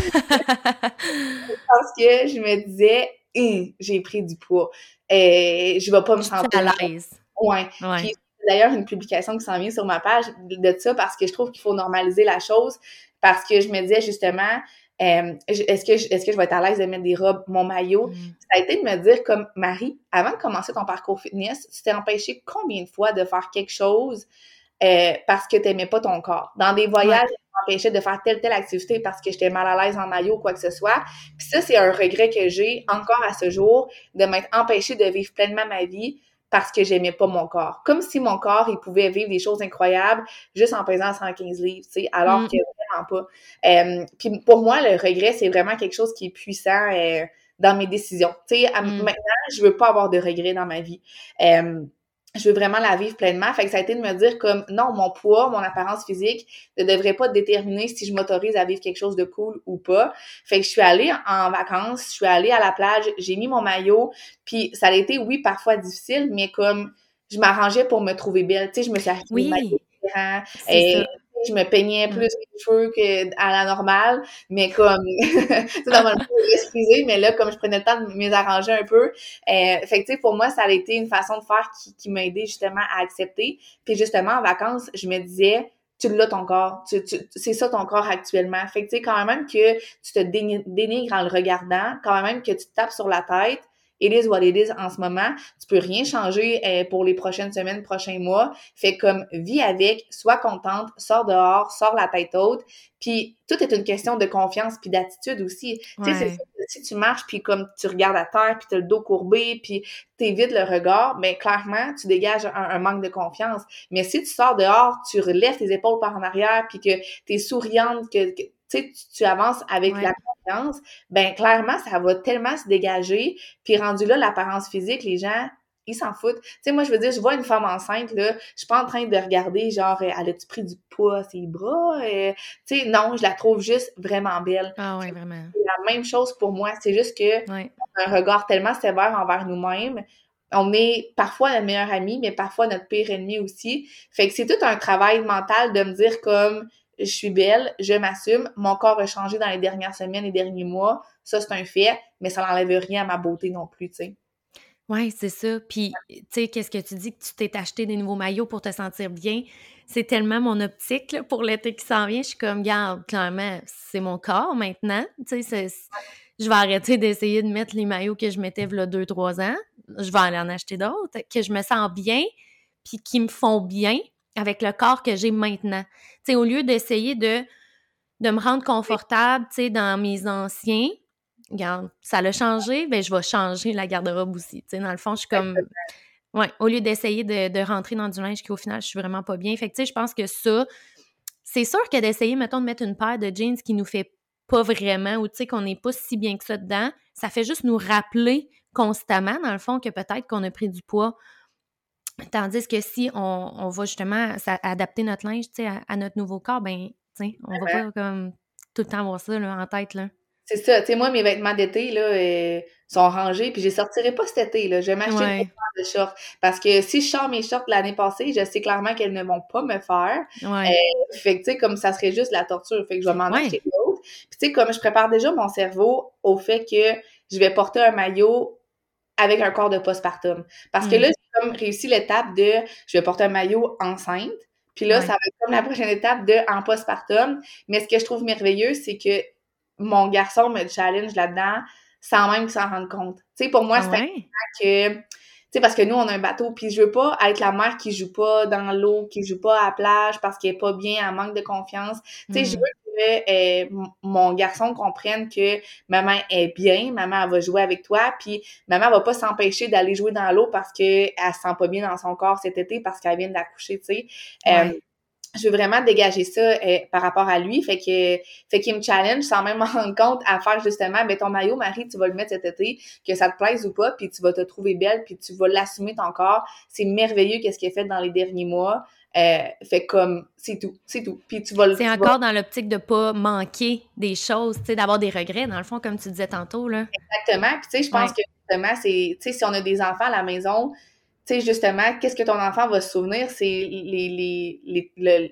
que je me disais hum, j'ai pris du poids. et euh, je vais pas me sentir à l'aise. Ouais. ouais d'ailleurs une publication qui s'en vient sur ma page de ça parce que je trouve qu'il faut normaliser la chose parce que je me disais justement euh, est-ce que est-ce que je vais être à l'aise de mettre des robes, mon maillot? Mm. Ça a été de me dire comme Marie, avant de commencer ton parcours fitness, tu t'es empêché combien de fois de faire quelque chose euh, parce que tu n'aimais pas ton corps? Dans des voyages, ouais. m'empêchais de faire telle telle activité parce que j'étais mal à l'aise en maillot ou quoi que ce soit. Puis ça, c'est un regret que j'ai encore à ce jour de m'être empêché de vivre pleinement ma vie parce que j'aimais pas mon corps. Comme si mon corps, il pouvait vivre des choses incroyables juste en pesant 115 livres, tu sais, alors mm. que vraiment pas. Euh, puis pour moi, le regret, c'est vraiment quelque chose qui est puissant euh, dans mes décisions. Tu sais, mm. maintenant, je veux pas avoir de regrets dans ma vie. Euh, je veux vraiment la vivre pleinement. Fait que ça a été de me dire comme non, mon poids, mon apparence physique ne devrait pas déterminer si je m'autorise à vivre quelque chose de cool ou pas. Fait que je suis allée en vacances, je suis allée à la plage, j'ai mis mon maillot, puis ça a été oui parfois difficile, mais comme je m'arrangeais pour me trouver belle, tu sais, je me suis acheté oui. maillot et je me peignais plus les cheveux qu'à la normale, mais comme, *laughs* c'est normalement, excusez, mais là, comme je prenais le temps de m'arranger un peu, euh, fait que, tu sais, pour moi, ça a été une façon de faire qui, qui m'a aidé justement à accepter. Puis justement, en vacances, je me disais, tu l'as ton corps, tu, tu, c'est ça ton corps actuellement. Fait que, tu sais, quand même que tu te dénigres en le regardant, quand même que tu te tapes sur la tête, it is what it is en ce moment. Tu peux rien changer euh, pour les prochaines semaines, prochains mois. Fais comme vis avec, sois contente, sors dehors, sors la tête haute. Puis tout est une question de confiance puis d'attitude aussi. Tu sais, si tu marches puis comme tu regardes à terre puis tu as le dos courbé puis t'évites le regard, mais ben, clairement tu dégages un, manque de confiance. Mais si tu sors dehors, tu relèves tes épaules par en arrière puis que tu es souriante, que, que tu, tu avances avec la confiance, ben clairement, ça va tellement se dégager. Puis rendu là, l'apparence physique, les gens, ils s'en foutent. Tu sais, moi, je veux dire, je vois une femme enceinte, là, je suis pas en train de regarder, genre, elle a-tu pris du poids ses bras? Euh, tu sais, non, je la trouve juste vraiment belle. Ah oui, vraiment. C'est la même chose pour moi. C'est juste que un regard tellement sévère envers nous-mêmes. On est parfois notre meilleur ami, mais parfois notre pire ennemi aussi. Fait que c'est tout un travail mental de me dire comme je suis belle, je m'assume, mon corps a changé dans les dernières semaines, les derniers mois, ça c'est un fait, mais ça n'enlève rien à ma beauté non plus, tu sais. Oui, c'est ça. Puis, tu sais, qu'est-ce que tu dis que tu t'es acheté des nouveaux maillots pour te sentir bien? C'est tellement mon optique pour l'été qui s'en vient. Je suis comme, garde, clairement, c'est mon corps maintenant. Tu sais, je vais arrêter d'essayer de mettre les maillots que je mettais il y a deux, trois ans. Je vais aller en acheter d'autres. Que je me sens bien, puis qui me font bien avec le corps que j'ai maintenant. Tu sais, au lieu d'essayer de, de me rendre confortable, tu sais, dans mes anciens, regarde, ça l'a changé, ben je vais changer la garde-robe aussi. Tu sais, dans le fond, je suis comme... Ouais, au lieu d'essayer de, de, rentrer dans du linge qui, au final, je suis vraiment pas bien. Fait que, tu sais, je pense que ça, c'est sûr que d'essayer, mettons, de mettre une paire de jeans qui nous fait pas vraiment ou, tu sais, qu'on n'est pas si bien que ça dedans, ça fait juste nous rappeler constamment, dans le fond, que peut-être qu'on a pris du poids. Tandis que si on, on va justement adapter notre linge, sais, à, notre nouveau corps, ben, on va pas comme tout le temps avoir ça là, en tête, là. C'est ça. Tu sais, moi, mes vêtements d'été, là, euh, sont rangés, puis je les sortirai pas cet été, là. Je vais m'acheter ouais. une de shorts. Parce que si je sors mes shorts l'année passée, je sais clairement qu'elles ne vont pas me faire. Ouais. Euh, fait que, tu sais, comme ça serait juste la torture. Fait que je vais m'en acheter d'autres. Puis, tu sais, comme je prépare déjà mon cerveau au fait que je vais porter un maillot avec un corps de postpartum. Parce que là, mm. j'ai comme réussi l'étape de je vais porter un maillot enceinte. Puis là, ça va être comme la prochaine étape de en postpartum. Mais ce que je trouve merveilleux, c'est que mon garçon me challenge là-dedans sans même qu'il s'en rende compte. Tu sais, pour moi, c'est que... Tu sais, parce que nous, on a un bateau, puis je veux pas être la mère qui joue pas dans l'eau, qui joue pas à la plage parce qu'elle est pas bien, elle manque de confiance. Tu sais, je mm. veux que euh, mon garçon comprenne que maman est bien, maman elle va jouer avec toi, puis maman va pas s'empêcher d'aller jouer dans l'eau parce qu'elle se sent pas bien dans son corps cet été parce qu'elle vient d'accoucher, tu sais. Euh, je veux vraiment dégager ça euh, par rapport à lui. Fait que fait qu'il me challenge sans même me rendre compte à faire justement ben ton maillot, Marie, tu vas le mettre cet été, que ça te plaise ou pas, puis tu vas te trouver belle, puis tu vas l'assumer ton corps. C'est merveilleux qu'est-ce qu'il a fait dans les derniers mois. Euh, fait comme c'est tout, c'est tout. Puis tu vas le C'est encore dans l'optique de pas manquer des choses, tu sais, d'avoir des regrets dans le fond comme tu disais tantôt là. Exactement. Puis tu sais, je pense que justement c'est tu sais si on a des enfants à la maison, tu sais, justement, qu'est-ce que ton enfant va se souvenir, c'est les, les, les, le,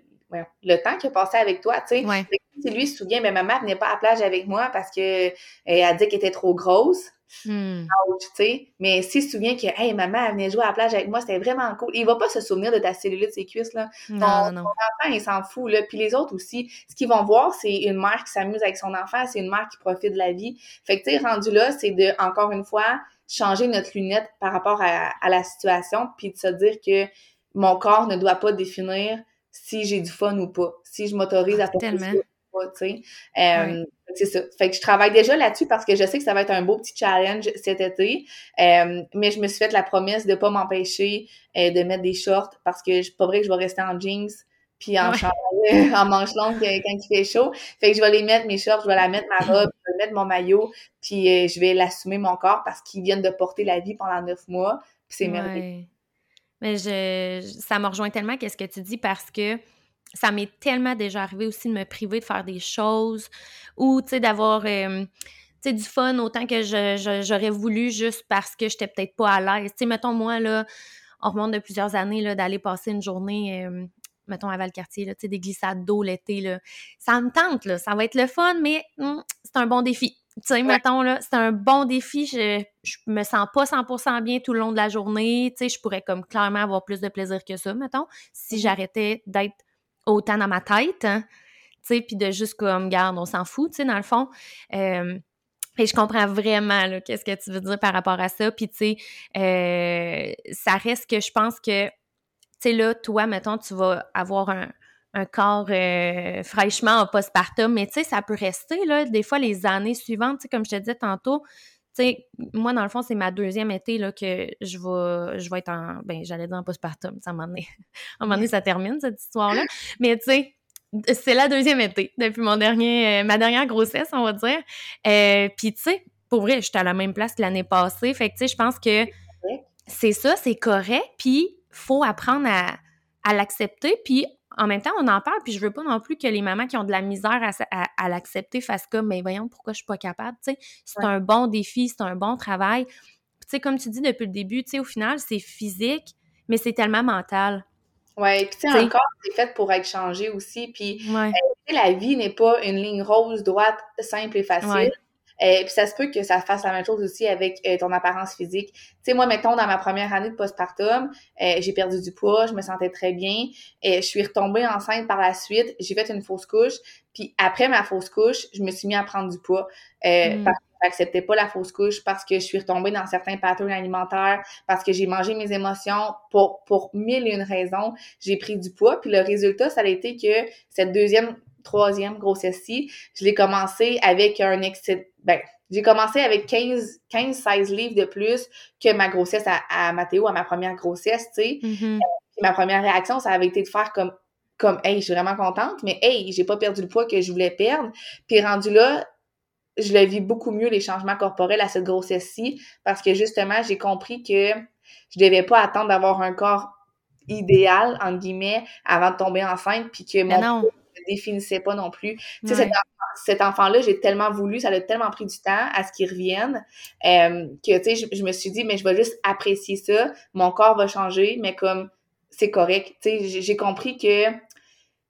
le temps qu'il a passé avec toi, tu sais. Si lui se souvient, mais ma mère venait pas à la plage avec moi parce que euh, elle a dit qu'elle était trop grosse. Hmm. tu sais. Mais s'il se souvient que, hey, maman, elle venait jouer à la plage avec moi, c'était vraiment cool. Il va pas se souvenir de ta cellulite de ses cuisses, là. Non, non. Ton enfant, il s'en fout, là. Puis les autres aussi, ce qu'ils vont voir, c'est une mère qui s'amuse avec son enfant, c'est une mère qui profite de la vie. Fait que, tu sais, rendu là, c'est de, encore une fois, changer notre lunette par rapport à, la situation, puis de se dire que mon corps ne doit pas définir si j'ai du fun ou pas, si je m'autorise à porter ça ou pas, tu sais. Euh, c'est ça. Fait que je travaille déjà là-dessus parce que je sais que ça va être un beau petit challenge cet été. Euh, mais je me suis fait la promesse de pas m'empêcher euh, de mettre des shorts parce que c'est pas vrai que je vais rester en jeans puis en, *laughs* en manche longue quand il fait chaud. Fait que je vais les mettre, mes shorts, je vais la mettre, ma robe, je vais mettre mon maillot, puis euh, je vais l'assumer mon corps parce qu'ils viennent de porter la vie pendant neuf mois. Puis c'est merveilleux. Mais je, ça me rejoint tellement qu'est-ce que tu dis parce que ça m'est tellement déjà arrivé aussi de me priver de faire des choses ou, tu sais, d'avoir... Euh, du fun autant que j'aurais voulu juste parce que j'étais peut-être pas à l'aise. Tu mettons, moi, là, on remonte de plusieurs années, là, d'aller passer une journée, euh, mettons, à Valcartier, là, tu sais, des glissades d'eau l'été, là. Ça me tente, là. Ça va être le fun, mais hum, c'est un bon défi. Tu sais, mettons, là, c'est un bon défi. Je, je me sens pas 100% bien tout le long de la journée. Tu sais, je pourrais comme clairement avoir plus de plaisir que ça, mettons, si mm-hmm. j'arrêtais d'être autant dans ma tête. Hein, tu sais, puis de juste comme, garde, on s'en fout, tu sais, dans le fond. Euh, et je comprends vraiment qu'est-ce que tu veux dire par rapport à ça. Puis, tu sais, euh, ça reste que je pense que, sais, là, toi, mettons, tu vas avoir un, un corps euh, fraîchement en postpartum, mais tu sais, ça peut rester, là, des fois, les années suivantes, tu sais, comme je te disais tantôt, tu sais, moi, dans le fond, c'est ma deuxième été, là, que je vais, je vais être en, ben, j'allais dire en postpartum, ça m'a donné, *laughs* à un moment donné, ça termine, cette histoire-là, mais tu sais, c'est la deuxième été, depuis mon dernier, euh, ma dernière grossesse, on va dire, euh, puis tu sais, pour vrai, j'étais à la même place que l'année passée, fait que tu sais, je pense que c'est ça, c'est correct, puis faut apprendre à, à l'accepter, puis en même temps, on en parle, puis je veux pas non plus que les mamans qui ont de la misère à, l'accepter fassent comme, mais voyons, pourquoi je suis pas capable, tu sais. C'est un bon défi, c'est un bon travail. Tu sais, comme tu dis depuis le début, tu sais, au final, c'est physique, mais c'est tellement mental. Oui, puis tu sais, encore, c'est fait pour être changé aussi. Puis la vie n'est pas une ligne rose, droite, simple et facile. Euh, puis ça se peut que ça fasse la même chose aussi avec euh, ton apparence physique. Tu sais, moi, mettons, dans ma première année de postpartum, euh, j'ai perdu du poids, je me sentais très bien. et je suis retombée enceinte par la suite, j'ai fait une fausse couche. Puis après ma fausse couche, je me suis mis à prendre du poids. Mm. Parce que j'acceptais pas la fausse couche, parce que je suis retombée dans certains patterns alimentaires, parce que j'ai mangé mes émotions pour, pour mille et une raisons. J'ai pris du poids, puis le résultat, ça a été que cette deuxième, troisième grossesse-ci, je l'ai commencé avec un excès, ben, j'ai commencé avec 15, 15, 16 livres de plus que ma grossesse à, à Mathéo, à ma première grossesse, tu sais. Mhm. Ma première réaction, ça avait été de faire comme, comme, hey, je suis vraiment contente, mais hey, j'ai pas perdu le poids que je voulais perdre. Puis rendu là, je le vis beaucoup mieux, les changements corporels à cette grossesse-ci, parce que justement, j'ai compris que je devais pas attendre d'avoir un corps idéal, entre guillemets, avant de tomber enceinte, puis que mon définissait pas non plus. Tu sais, cet, enfant- cet enfant-là, j'ai tellement voulu, ça a tellement pris du temps à ce qu'il revienne, euh, que, tu sais, je, je me suis dit, mais je vais juste apprécier ça, mon corps va changer, mais comme, c'est correct. Tu sais, j'ai- compris que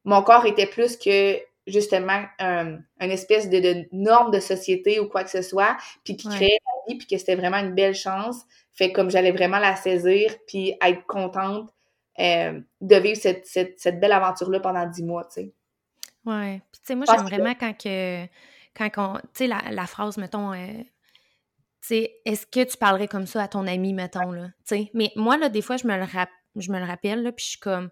mon corps était plus que justement un, une espèce de, de norme de société ou quoi que ce soit, puis qui Ouais. créait la vie, puis que c'était vraiment une belle chance. Fait que comme j'allais vraiment la saisir, puis être contente euh, de vivre cette, cette, cette belle aventure-là pendant dix mois, tu sais. Ouais. Puis, tu sais, moi, j'aime que- vraiment quand que. Quand on. Tu sais, la, la phrase, mettons. euh, tu sais, est-ce que tu parlerais comme ça à ton ami, mettons, là? Tu sais, mais moi, là, des fois, je me le, rap- je me le rappelle, là, puis je suis comme.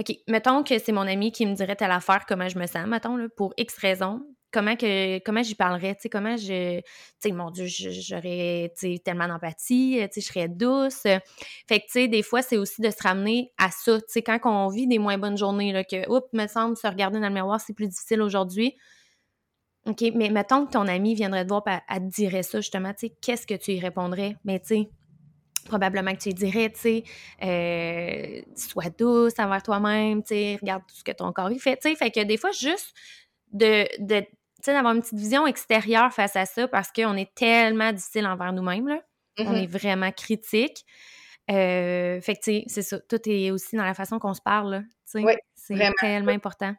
OK, mettons que c'est mon ami qui me dirait telle affaire, comment je me sens, mettons, là, pour X raisons. Comment que comment j'y parlerais, tu comment je... Tu sais, mon Dieu, j'aurais, tu tellement d'empathie, tu sais, je serais douce. Fait que, tu sais, des fois, c'est aussi de se ramener à ça. Tu sais, quand on vit des moins bonnes journées, là, que, oups, me semble, se regarder dans le miroir, c'est plus difficile aujourd'hui. OK, mais mettons que ton ami viendrait te voir, elle te dirait ça, justement, tu sais, qu'est-ce que tu y répondrais? Mais, tu sais, probablement que tu lui dirais, tu sais, euh, sois douce envers toi-même, tu sais, regarde tout ce que ton corps il fait, tu sais. Fait que des fois, juste de, tu d'avoir une petite vision extérieure face à ça parce qu'on est tellement difficile envers nous-mêmes, là. On Mhm. est vraiment critique. Euh, fait que, tu sais, c'est ça. Tout est aussi dans la façon qu'on se parle, là. Tu sais, Oui, c'est vraiment. tellement important.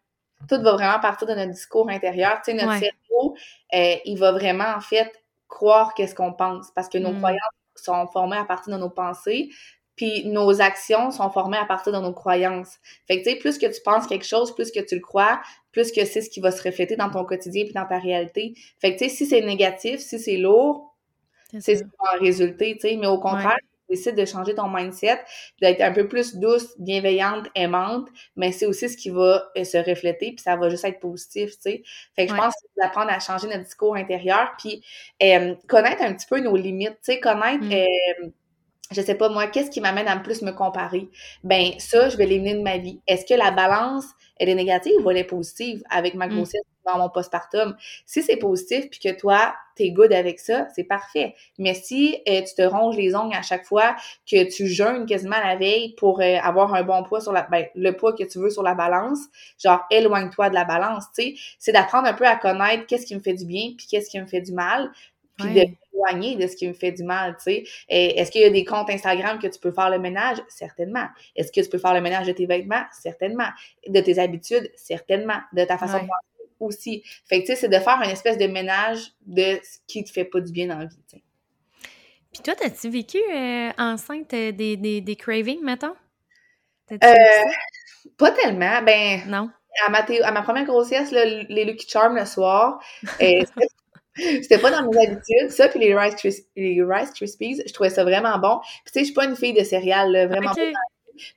Tout va vraiment partir de notre discours intérieur. Tu sais, notre Ouais. cerveau, euh, il va vraiment, en fait, croire qu'est-ce qu'on pense parce que nos Mm. croyances sont formées à partir de nos pensées, puis nos actions sont formées à partir de nos croyances. Fait que, tu sais, plus que tu penses quelque chose, plus que tu le crois, plus que c'est ce qui va se refléter dans ton quotidien puis dans ta réalité. Fait que, tu sais, si c'est négatif, si c'est lourd, c'est ce qui va en résulter, tu sais. Mais au contraire, tu décides de changer ton mindset, d'être un peu plus douce, bienveillante, aimante, mais c'est aussi ce qui va euh, se refléter, puis ça va juste être positif, tu sais. Fait que Ouais. je pense que c'est d'apprendre à changer notre discours intérieur, puis euh, connaître un petit peu nos limites, tu sais, connaître... Mm. euh, je sais pas moi, qu'est-ce qui m'amène à plus me comparer? Ben ça, je vais l'éliminer de ma vie. Est-ce que la balance, elle est négative ou elle est positive avec ma Mm. grossesse dans mon postpartum? Si c'est positif puis que toi, t'es good avec ça, c'est parfait. Mais si euh, tu te ronges les ongles à chaque fois que tu jeûnes quasiment la veille pour euh, avoir un bon poids sur la ben, le poids que tu veux sur la balance, genre éloigne-toi de la balance, tu sais, c'est d'apprendre un peu à connaître qu'est-ce qui me fait du bien puis qu'est-ce qui me fait du mal, puis Ouais. de m'éloigner de ce qui me fait du mal, tu sais. Et Est-ce qu'il y a des comptes Instagram que tu peux faire le ménage? Certainement. Est-ce que tu peux faire le ménage de tes vêtements? Certainement. De tes habitudes? Certainement. De ta façon Ouais. de penser aussi. Fait que, tu sais, c'est de faire une espèce de ménage de ce qui te fait pas du bien dans la vie, tu sais. Puis toi, t'as-tu vécu euh, enceinte euh, des, des, des cravings, mettons? Euh? Pas tellement. Ben, Non? à ma, thé- à ma première grossesse, là, les Lucky Charms le soir, euh, c'était- c'était pas dans mes habitudes. Ça, puis les Rice, Kris- les Rice Krispies, je trouvais ça vraiment bon. Puis tu sais, je suis pas une fille de céréales, là, vraiment pas.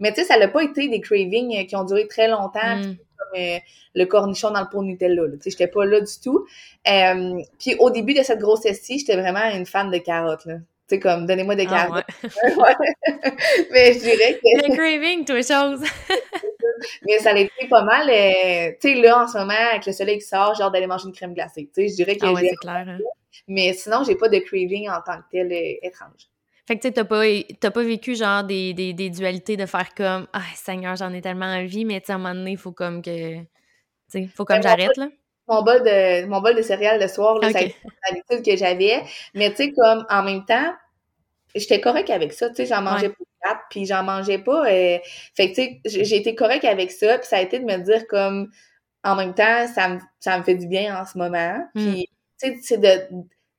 Mais tu sais, ça n'a pas été des cravings euh, qui ont duré très longtemps, Mm. comme euh, le cornichon dans le pot de Nutella. Tu sais, j'étais pas là du tout. Euh, puis au début de cette grossesse-ci, j'étais vraiment une fan de carottes, là. Tu sais, comme, donnez-moi des Ah, carottes. ouais. *laughs* *laughs* Ouais. Mais je dirais que Le craving, toi, chose. *laughs* Mais ça été pas mal. euh, tu sais, là, en ce moment, avec le soleil qui sort, hâte d'aller manger une crème glacée. Tu sais, je dirais que Ah ouais, c'est clair. hein. Mais sinon, j'ai pas de craving en tant que tel euh, étrange. Fait que tu sais, t'as pas, pas vécu genre des, des, des dualités de faire comme Ah, Seigneur, j'en ai tellement envie, mais tu sais, à un moment donné, il faut comme que. Tu sais, faut comme Ben, j'arrête, là. Mon bol de, mon bol de céréales le soir, là, ça a Ok. été l'habitude que j'avais. Mais tu sais, comme en même temps, j'étais correct avec ça. Tu sais, j'en mangeais Ouais. pas quatre, puis j'en mangeais pas. euh, Fait que tu sais, j'ai été correct avec ça. Puis ça a été de me dire comme, en même temps, ça me, ça me fait du bien en ce moment. Mm. Puis, tu sais, c'est de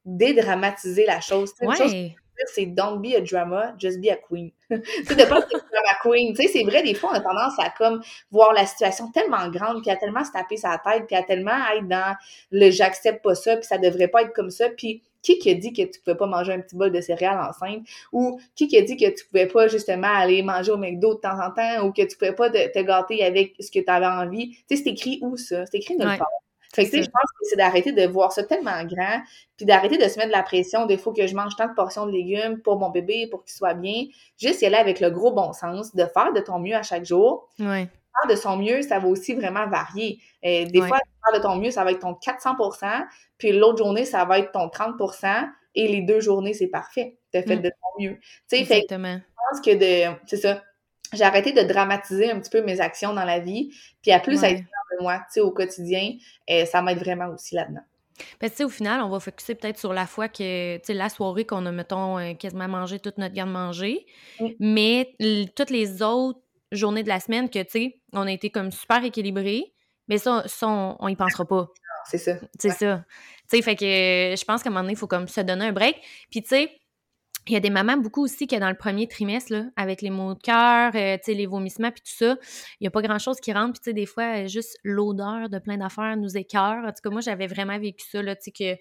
dédramatiser la chose. Une chose Ouais. c'est don't be a drama, just be a queen. Tu sais, de pas drama queen. Tu sais, c'est vrai, des fois, on a tendance à comme voir la situation tellement grande, puis à tellement se taper sa tête, puis à tellement être dans le j'accepte pas ça, puis ça devrait pas être comme ça, puis qui qui a dit que tu pouvais pas manger un petit bol de céréales enceinte? Ou qui qui a dit que tu pouvais pas justement aller manger au McDo de temps en temps? Ou que tu pouvais pas te, gâter avec ce que tu avais envie? Tu sais, c'est écrit où ça? C'est écrit nulle part. Fait que, tu sais, je pense que c'est d'arrêter de voir ça tellement grand, puis d'arrêter de se mettre de la pression des fois que je mange tant de portions de légumes pour mon bébé, pour qu'il soit bien. Juste y aller avec le gros bon sens, de faire de ton mieux à chaque jour. Ouais. Faire de son mieux, ça va aussi vraiment varier. Et des fois, faire de ton mieux, ça va être ton 400 puis l'autre journée, ça va être ton 30 et les deux journées, c'est parfait. Tu as fait mm. de ton mieux. Tu sais, fait je pense que de. C'est ça j'ai arrêté de dramatiser un petit peu mes actions dans la vie, puis à plus être de moi, tu sais, au quotidien, et ça m'aide vraiment aussi là-dedans. Ben, tu sais, au final, on va focuser peut-être sur la fois que, tu sais, la soirée qu'on a, mettons, euh, quasiment mangé toute notre garde-manger, mais toutes les autres journées de la semaine que, tu sais, on a été comme super équilibrés, mais ça, ça on, on y pensera pas. C'est ça. C'est ça. Tu sais, fait que je pense qu'à un moment donné, il faut comme se donner un break. Puis, tu sais, il y a des mamans beaucoup aussi qui, dans le premier trimestre, avec les maux de cœur, euh, les vomissements, puis tout ça, il n'y a pas grand-chose qui rentre. Puis, des fois, euh, juste l'odeur de plein d'affaires nous écœure. En tout cas, moi, j'avais vraiment vécu ça, là, que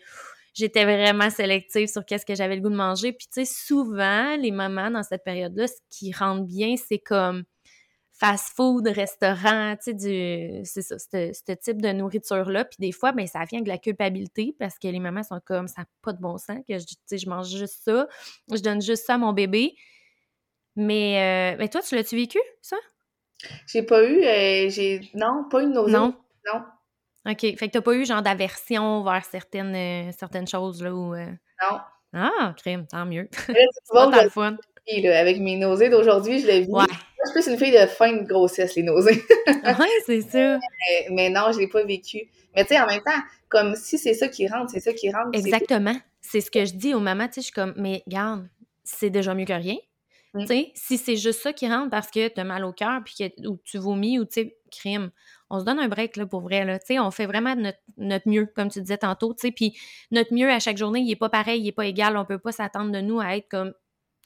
j'étais vraiment sélective sur qu'est-ce que j'avais le goût de manger. Puis, souvent, les mamans, dans cette période-là, ce qui rentre bien, c'est comme fast-food, restaurant, tu sais, du, c'est ça, ce type de nourriture-là. Puis des fois, ben ça vient de la culpabilité parce que les mamans sont comme, ça n'a pas de bon sens, que je, tu sais, je mange juste ça, je donne juste ça à mon bébé. Mais, euh, toi, tu l'as-tu vécu, ça? J'ai pas eu, euh, j'ai, non, pas eu de nausée. Non? Non. OK. Fait que t'as pas eu genre d'aversion vers certaines, euh, certaines choses, là, où... Non. Ah, crime, tant mieux. tu vois, *laughs* avec mes nausées d'aujourd'hui, je l'ai vu. Ouais. Moi, je suis plus une fille de fin de grossesse, les nausées. *laughs* oui, c'est ça. Mais, non, je l'ai pas vécu. Mais tu sais, en même temps, comme si c'est ça qui rentre, c'est ça qui rentre. Exactement. C'est ce que je dis aux mamans, tu sais, je suis comme, mais garde, c'est déjà mieux que rien. Mm. Tu sais, si c'est juste ça qui rentre parce que tu as mal au cœur, puis que ou tu vomis, ou tu sais, crime, on se donne un break, là, pour vrai, là. Tu sais, on fait vraiment notre, notre, mieux, comme tu disais tantôt, tu sais, puis notre mieux à chaque journée, il est pas pareil, il est pas égal, on peut pas s'attendre de nous à être comme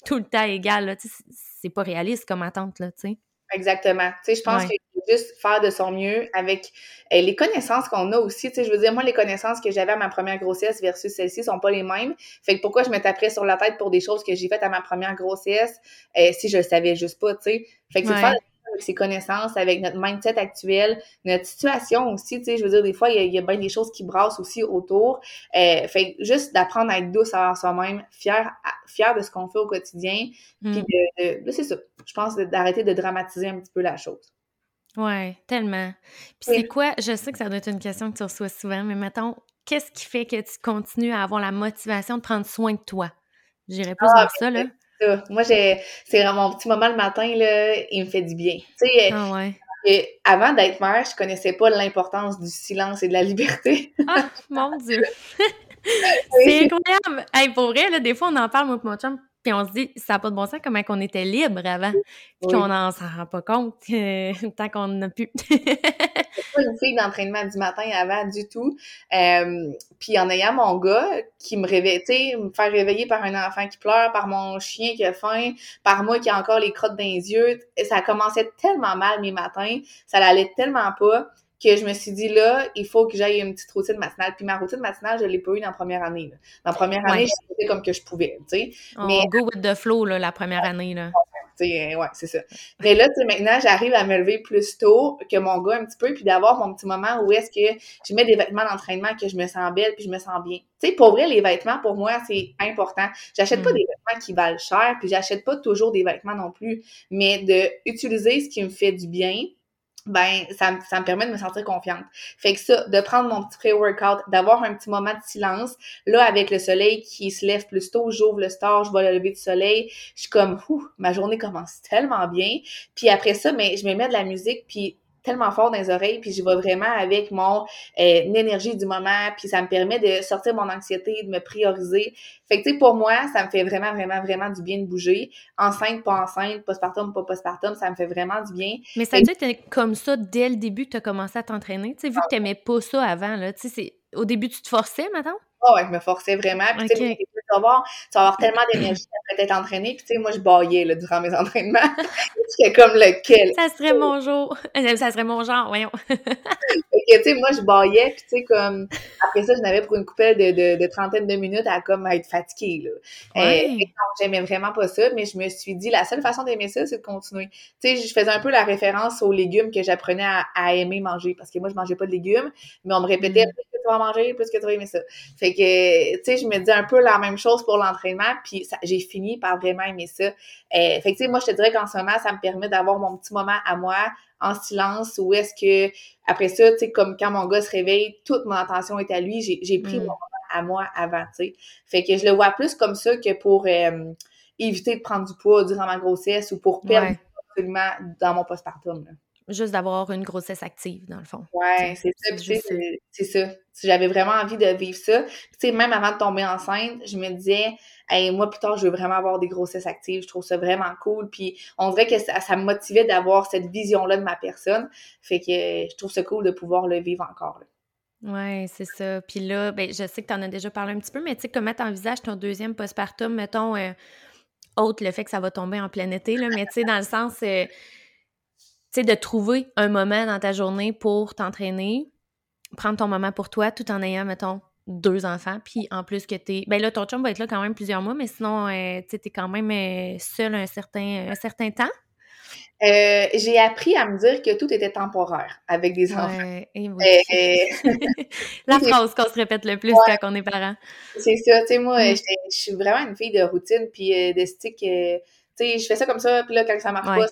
tout le temps égal. C'est pas réaliste comme attente, là, tu sais. Exactement. Tu sais, je pense qu'il faut juste faire de son mieux avec euh, les connaissances qu'on a aussi. Tu sais, je veux dire, moi, les connaissances que j'avais à ma première grossesse versus celle-ci sont pas les mêmes. Fait que pourquoi je me taperais sur la tête pour des choses que j'ai faites à ma première grossesse euh, si je le savais juste pas, tu sais. Fait que c'est faire avec ses connaissances, avec notre mindset actuel, notre situation aussi, tu sais, je veux dire, des fois, il y, a, bien des choses qui brassent aussi autour. Euh, fait juste d'apprendre à être douce à soi-même, fier, fier de ce qu'on fait au quotidien, puis mm. de, c'est ça, je pense d'arrêter de dramatiser un petit peu la chose. Ouais, tellement. Puis c'est quoi, je sais que ça doit être une question que tu reçois souvent, mais mettons, qu'est-ce qui fait que tu continues à avoir la motivation de prendre soin de toi? J'irais plus ah, dans ça, là. Moi, j'ai, c'est vraiment mon petit moment le matin, là, il me fait du bien. Tu sais, ah ouais. et avant d'être mère, je connaissais pas l'importance du silence et de la liberté. *laughs* ah, mon Dieu! *laughs* c'est incroyable! Hey, pour vrai, là, des fois, on en parle, moi mon chum, puis on se dit, ça n'a pas de bon sens comment on était libre avant, puis qu'on n'en s'en rend pas compte euh, *laughs* tant qu'on n'a plus. pas une fille d'entraînement du matin avant du tout. Euh, puis en ayant mon gars qui me réveille, tu sais, me faire réveiller par un enfant qui pleure, par mon chien qui a faim, par moi qui a encore les crottes dans les yeux, ça commençait tellement mal mes matins, ça l'allait tellement pas que je me suis dit là, il faut que j'aille une petite routine matinale. Puis ma routine matinale, je l'ai pas eu dans la première année. Là. Dans la première année, j'ai fait comme que je pouvais, tu sais. Mais go with the flow là, la première année là. Euh, ouais, c'est ça. Mais là, maintenant, j'arrive à me lever plus tôt que mon gars un petit peu, puis d'avoir mon petit moment où est-ce que je mets des vêtements d'entraînement que je me sens belle, puis je me sens bien. Tu sais, pour vrai, les vêtements, pour moi, c'est important. J'achète pas mm. des vêtements qui valent cher, puis j'achète pas toujours des vêtements non plus, mais de utiliser ce qui me fait du bien, ben ça, ça me permet de me sentir confiante. Fait que ça, de prendre mon petit pré-workout, d'avoir un petit moment de silence, là, avec le soleil qui se lève plus tôt, j'ouvre le store, je vois le lever du soleil, je suis comme, ouh, ma journée commence tellement bien. Puis après ça, mais je me mets de la musique, puis tellement fort dans les oreilles, puis je vais vraiment avec mon euh, énergie du moment, puis ça me permet de sortir mon anxiété, de me prioriser. Fait que, tu sais, pour moi, ça me fait vraiment, vraiment, vraiment du bien de bouger. Enceinte, pas enceinte, postpartum, pas postpartum, ça me fait vraiment du bien. Mais ça veut dire que t'es comme ça dès le début que tu as commencé à t'entraîner? Tu sais, vu que t'aimais pas ça avant, là, tu sais, au début, tu te forçais, maintenant? Oh, ouais, je me forçais vraiment. Puis, vas voir, tu vas avoir tellement d'énergie après t'être entraîné. Puis, tu sais, moi, je baillais, là, durant mes *laughs* entraînements. C'était comme lequel? Ça serait mon jour. Ça serait mon genre, voyons. *laughs* fait que, tu sais, moi, je baillais, puis, tu sais, comme, après ça, je n'avais pour une coupelle de, de, de, trentaine de minutes à, comme, être fatiguée, là. Ouais. j'aimais vraiment pas ça, mais je me suis dit, la seule façon d'aimer ça, c'est de continuer. Tu sais, je faisais un peu la référence aux légumes que j'apprenais à, aimer manger, parce que moi, je mangeais pas de légumes, mais on me répétait, mm. plus que tu vas manger, plus que tu vas aimer ça. Fait que, tu sais, je me dis un peu la même chose pour l'entraînement, puis j'ai fini par vraiment aimer ça. Euh, fait que, moi, je te dirais qu'en ce moment, ça me permet d'avoir mon petit moment à moi, en silence, ou est-ce que, après ça, tu sais, comme quand mon gars se réveille, toute mon attention est à lui, j'ai pris mm. mon moment à moi avant, tu sais. Fait que je le vois plus comme ça que pour euh, éviter de prendre du poids durant ma grossesse ou pour perdre absolument dans mon postpartum. Juste d'avoir une grossesse active, dans le fond. Ouais, c'est ça. C'est ça. J'avais vraiment envie de vivre ça. Tu sais, même avant de tomber enceinte, je me disais, moi, plus tard, je veux vraiment avoir des grossesses actives. Je trouve ça vraiment cool. Puis, on dirait que ça, ça me motivait d'avoir cette vision-là de ma personne. Fait que je trouve ça cool de pouvoir le vivre encore. Oui, c'est ça. Puis là, ben, je sais que tu en as déjà parlé un petit peu, mais tu sais, comment tu envisages ton deuxième postpartum, mettons, euh, autre le fait que ça va tomber en plein été, là, mais tu sais, dans le sens, euh, tu sais, de trouver un moment dans ta journée pour t'entraîner, prendre ton moment pour toi tout en ayant, mettons, deux enfants, puis en plus que t'es... Ben là, ton chum va être là quand même plusieurs mois, mais sinon, euh, tu t'es quand même euh, seul un certain, un certain temps. Euh, j'ai appris à me dire que tout était temporaire avec des enfants. *laughs* La *laughs* phrase qu'on se répète le plus quand on est parent. C'est ça, tu sais, moi, mm. je suis vraiment une fille de routine, puis de stick, tu sais, je fais ça comme ça, puis là, quand ça marche pas,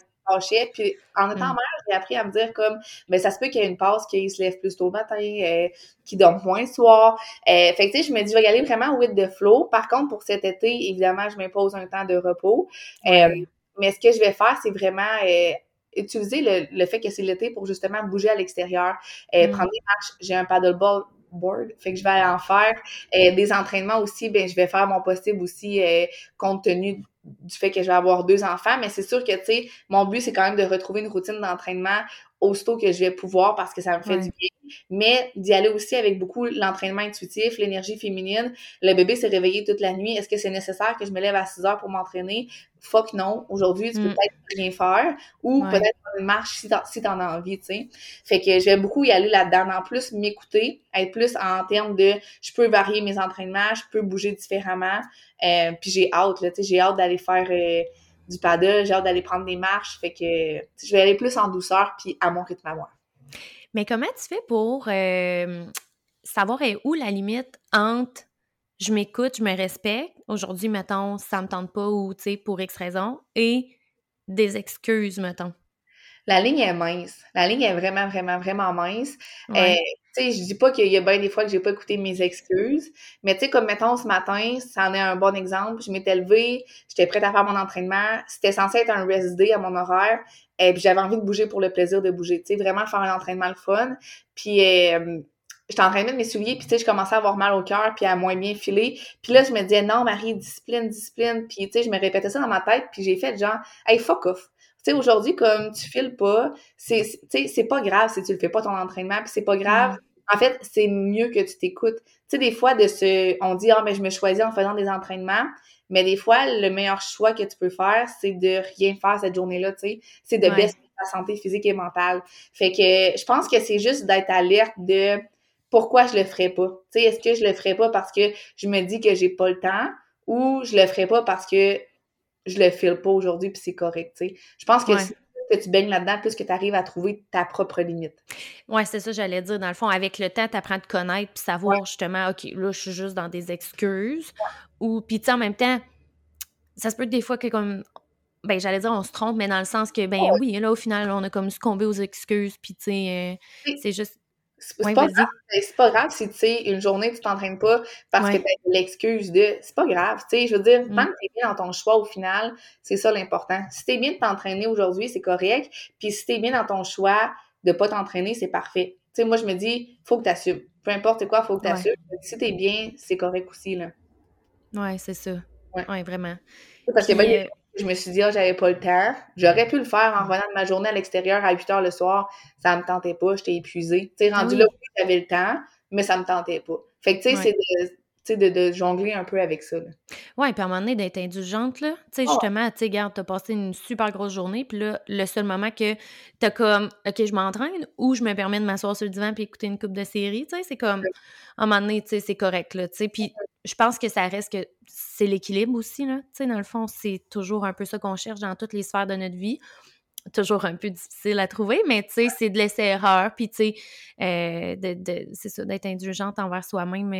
puis en étant mm. mère, j'ai appris à me dire comme, mais ben, ça se peut qu'il y ait une passe qu'il se lève plus tôt le matin, euh, qu'il dorme moins le soir. Euh, fait que tu sais, je me dis, je vais y aller vraiment with the flow. Par contre, pour cet été, évidemment, je m'impose un temps de repos. Euh, mais ce que je vais faire, c'est vraiment utiliser le, le, fait que c'est l'été pour justement bouger à l'extérieur, mm. prendre des marches. J'ai un paddleboard board. Fait que je vais aller en faire. des entraînements aussi, ben je vais faire mon possible aussi compte tenu du fait que je vais avoir deux enfants, mais c'est sûr que, tu sais, mon but, c'est quand même de retrouver une routine d'entraînement aussitôt que je vais pouvoir parce que ça me fait du bien. Mais d'y aller aussi avec beaucoup l'entraînement intuitif, l'énergie féminine. Le bébé s'est réveillé toute la nuit. Est-ce que c'est nécessaire que je me lève à 6 heures pour m'entraîner? Fuck non. Aujourd'hui, tu peux mm. peut-être rien faire ou peut-être une marche si t'en as envie, tu sais. Fait que je vais beaucoup y aller là-dedans. En plus, m'écouter, être plus en termes de je peux varier mes entraînements, je peux bouger différemment. Euh, puis j'ai hâte, là, tu sais, j'ai hâte d'aller faire euh, du paddle, j'ai hâte d'aller prendre des marches. Fait que je vais aller plus en douceur puis à mon rythme à moi. Mais comment tu fais pour euh, savoir où la limite entre je m'écoute, je me respecte, aujourd'hui, mettons, ça me tente pas ou, tu sais, pour X raison, et des excuses, mettons? La ligne est mince. La ligne est vraiment, vraiment, vraiment mince. Euh, tu sais, je dis pas qu'il y a bien des fois que j'ai pas écouté mes excuses, mais tu sais, comme mettons ce matin, ça en est un bon exemple. Je m'étais levée, j'étais prête à faire mon entraînement. C'était censé être un rest day à mon horaire, et puis j'avais envie de bouger pour le plaisir de bouger. Tu sais, vraiment faire un entraînement le fun. Puis euh, j'étais en train de mettre mes souliers, puis tu sais, je commençais à avoir mal au cœur, puis à moins bien filer. Puis là, je me disais, non, Marie, discipline, discipline. Puis tu sais, je me répétais ça dans ma tête, puis j'ai fait genre, hey, fuck off. Tu sais, aujourd'hui, comme tu files pas, c'est, c'est pas grave si tu le fais pas ton entraînement, puis c'est pas grave. En fait, c'est mieux que tu t'écoutes. Tu sais, des fois, de ce, on dit, ah, mais je me choisis en faisant des entraînements. Mais des fois, le meilleur choix que tu peux faire, c'est de rien faire cette journée-là, tu sais. C'est de baisser ta santé physique et mentale. Fait que je pense que c'est juste d'être alerte de pourquoi je le ferais pas. Tu sais, est-ce que je le ferais pas parce que je me dis que j'ai pas le temps ou je le ferais pas parce que je le file pas aujourd'hui puis c'est correct, tu sais. Je pense que que tu baignes là-dedans, plus que tu arrives à trouver ta propre limite. Oui, c'est ça, j'allais dire. Dans le fond, avec le temps, tu apprends à te connaître puis savoir justement, OK, là, je suis juste dans des excuses. Ou, puis, tu sais, en même temps, ça se peut des fois que, comme, ben, j'allais dire, on se trompe, mais dans le sens que, ben oui, là, au final, on a comme succombé aux excuses, puis, tu sais, euh, c'est juste c'est pas, pas, grave si, tu sais, une journée, tu t'entraînes pas parce que tu l'excuse de. C'est pas grave, tu sais. Je veux dire, tant que mm. tu bien dans ton choix au final, c'est ça l'important. Si tu es bien de t'entraîner aujourd'hui, c'est correct. Puis si tu es bien dans ton choix de pas t'entraîner, c'est parfait. Tu sais, moi, je me dis, faut que tu assumes. Peu importe quoi, faut que tu assumes. Si tu es bien, c'est correct aussi, là. Ouais, c'est ça. Ouais. vraiment. Parce que je me suis dit, ah, j'avais pas le temps. J'aurais pu le faire en revenant de ma journée à l'extérieur à 8 heures le soir. Ça me tentait pas, j'étais épuisée. Tu sais, rendu ah là, j'avais le temps, mais ça me tentait pas. Fait que, tu sais, c'est de, de, jongler un peu avec ça. Oui, puis à un moment donné, d'être indulgente, là. Tu sais, ah justement, tu sais, regarde, t'as passé une super grosse journée, puis là, le seul moment que t'as comme, OK, je m'entraîne, ou je me permets de m'asseoir sur le divan puis écouter une coupe de série, tu sais, c'est comme, à un moment donné, tu sais, c'est correct, là, tu sais. Puis je pense que ça reste que c'est l'équilibre aussi, là. Tu sais, dans le fond, c'est toujours un peu ça qu'on cherche dans toutes les sphères de notre vie toujours un peu difficile à trouver, mais tu sais, c'est de laisser erreur, puis tu sais, euh, de, c'est ça, d'être indulgente envers soi-même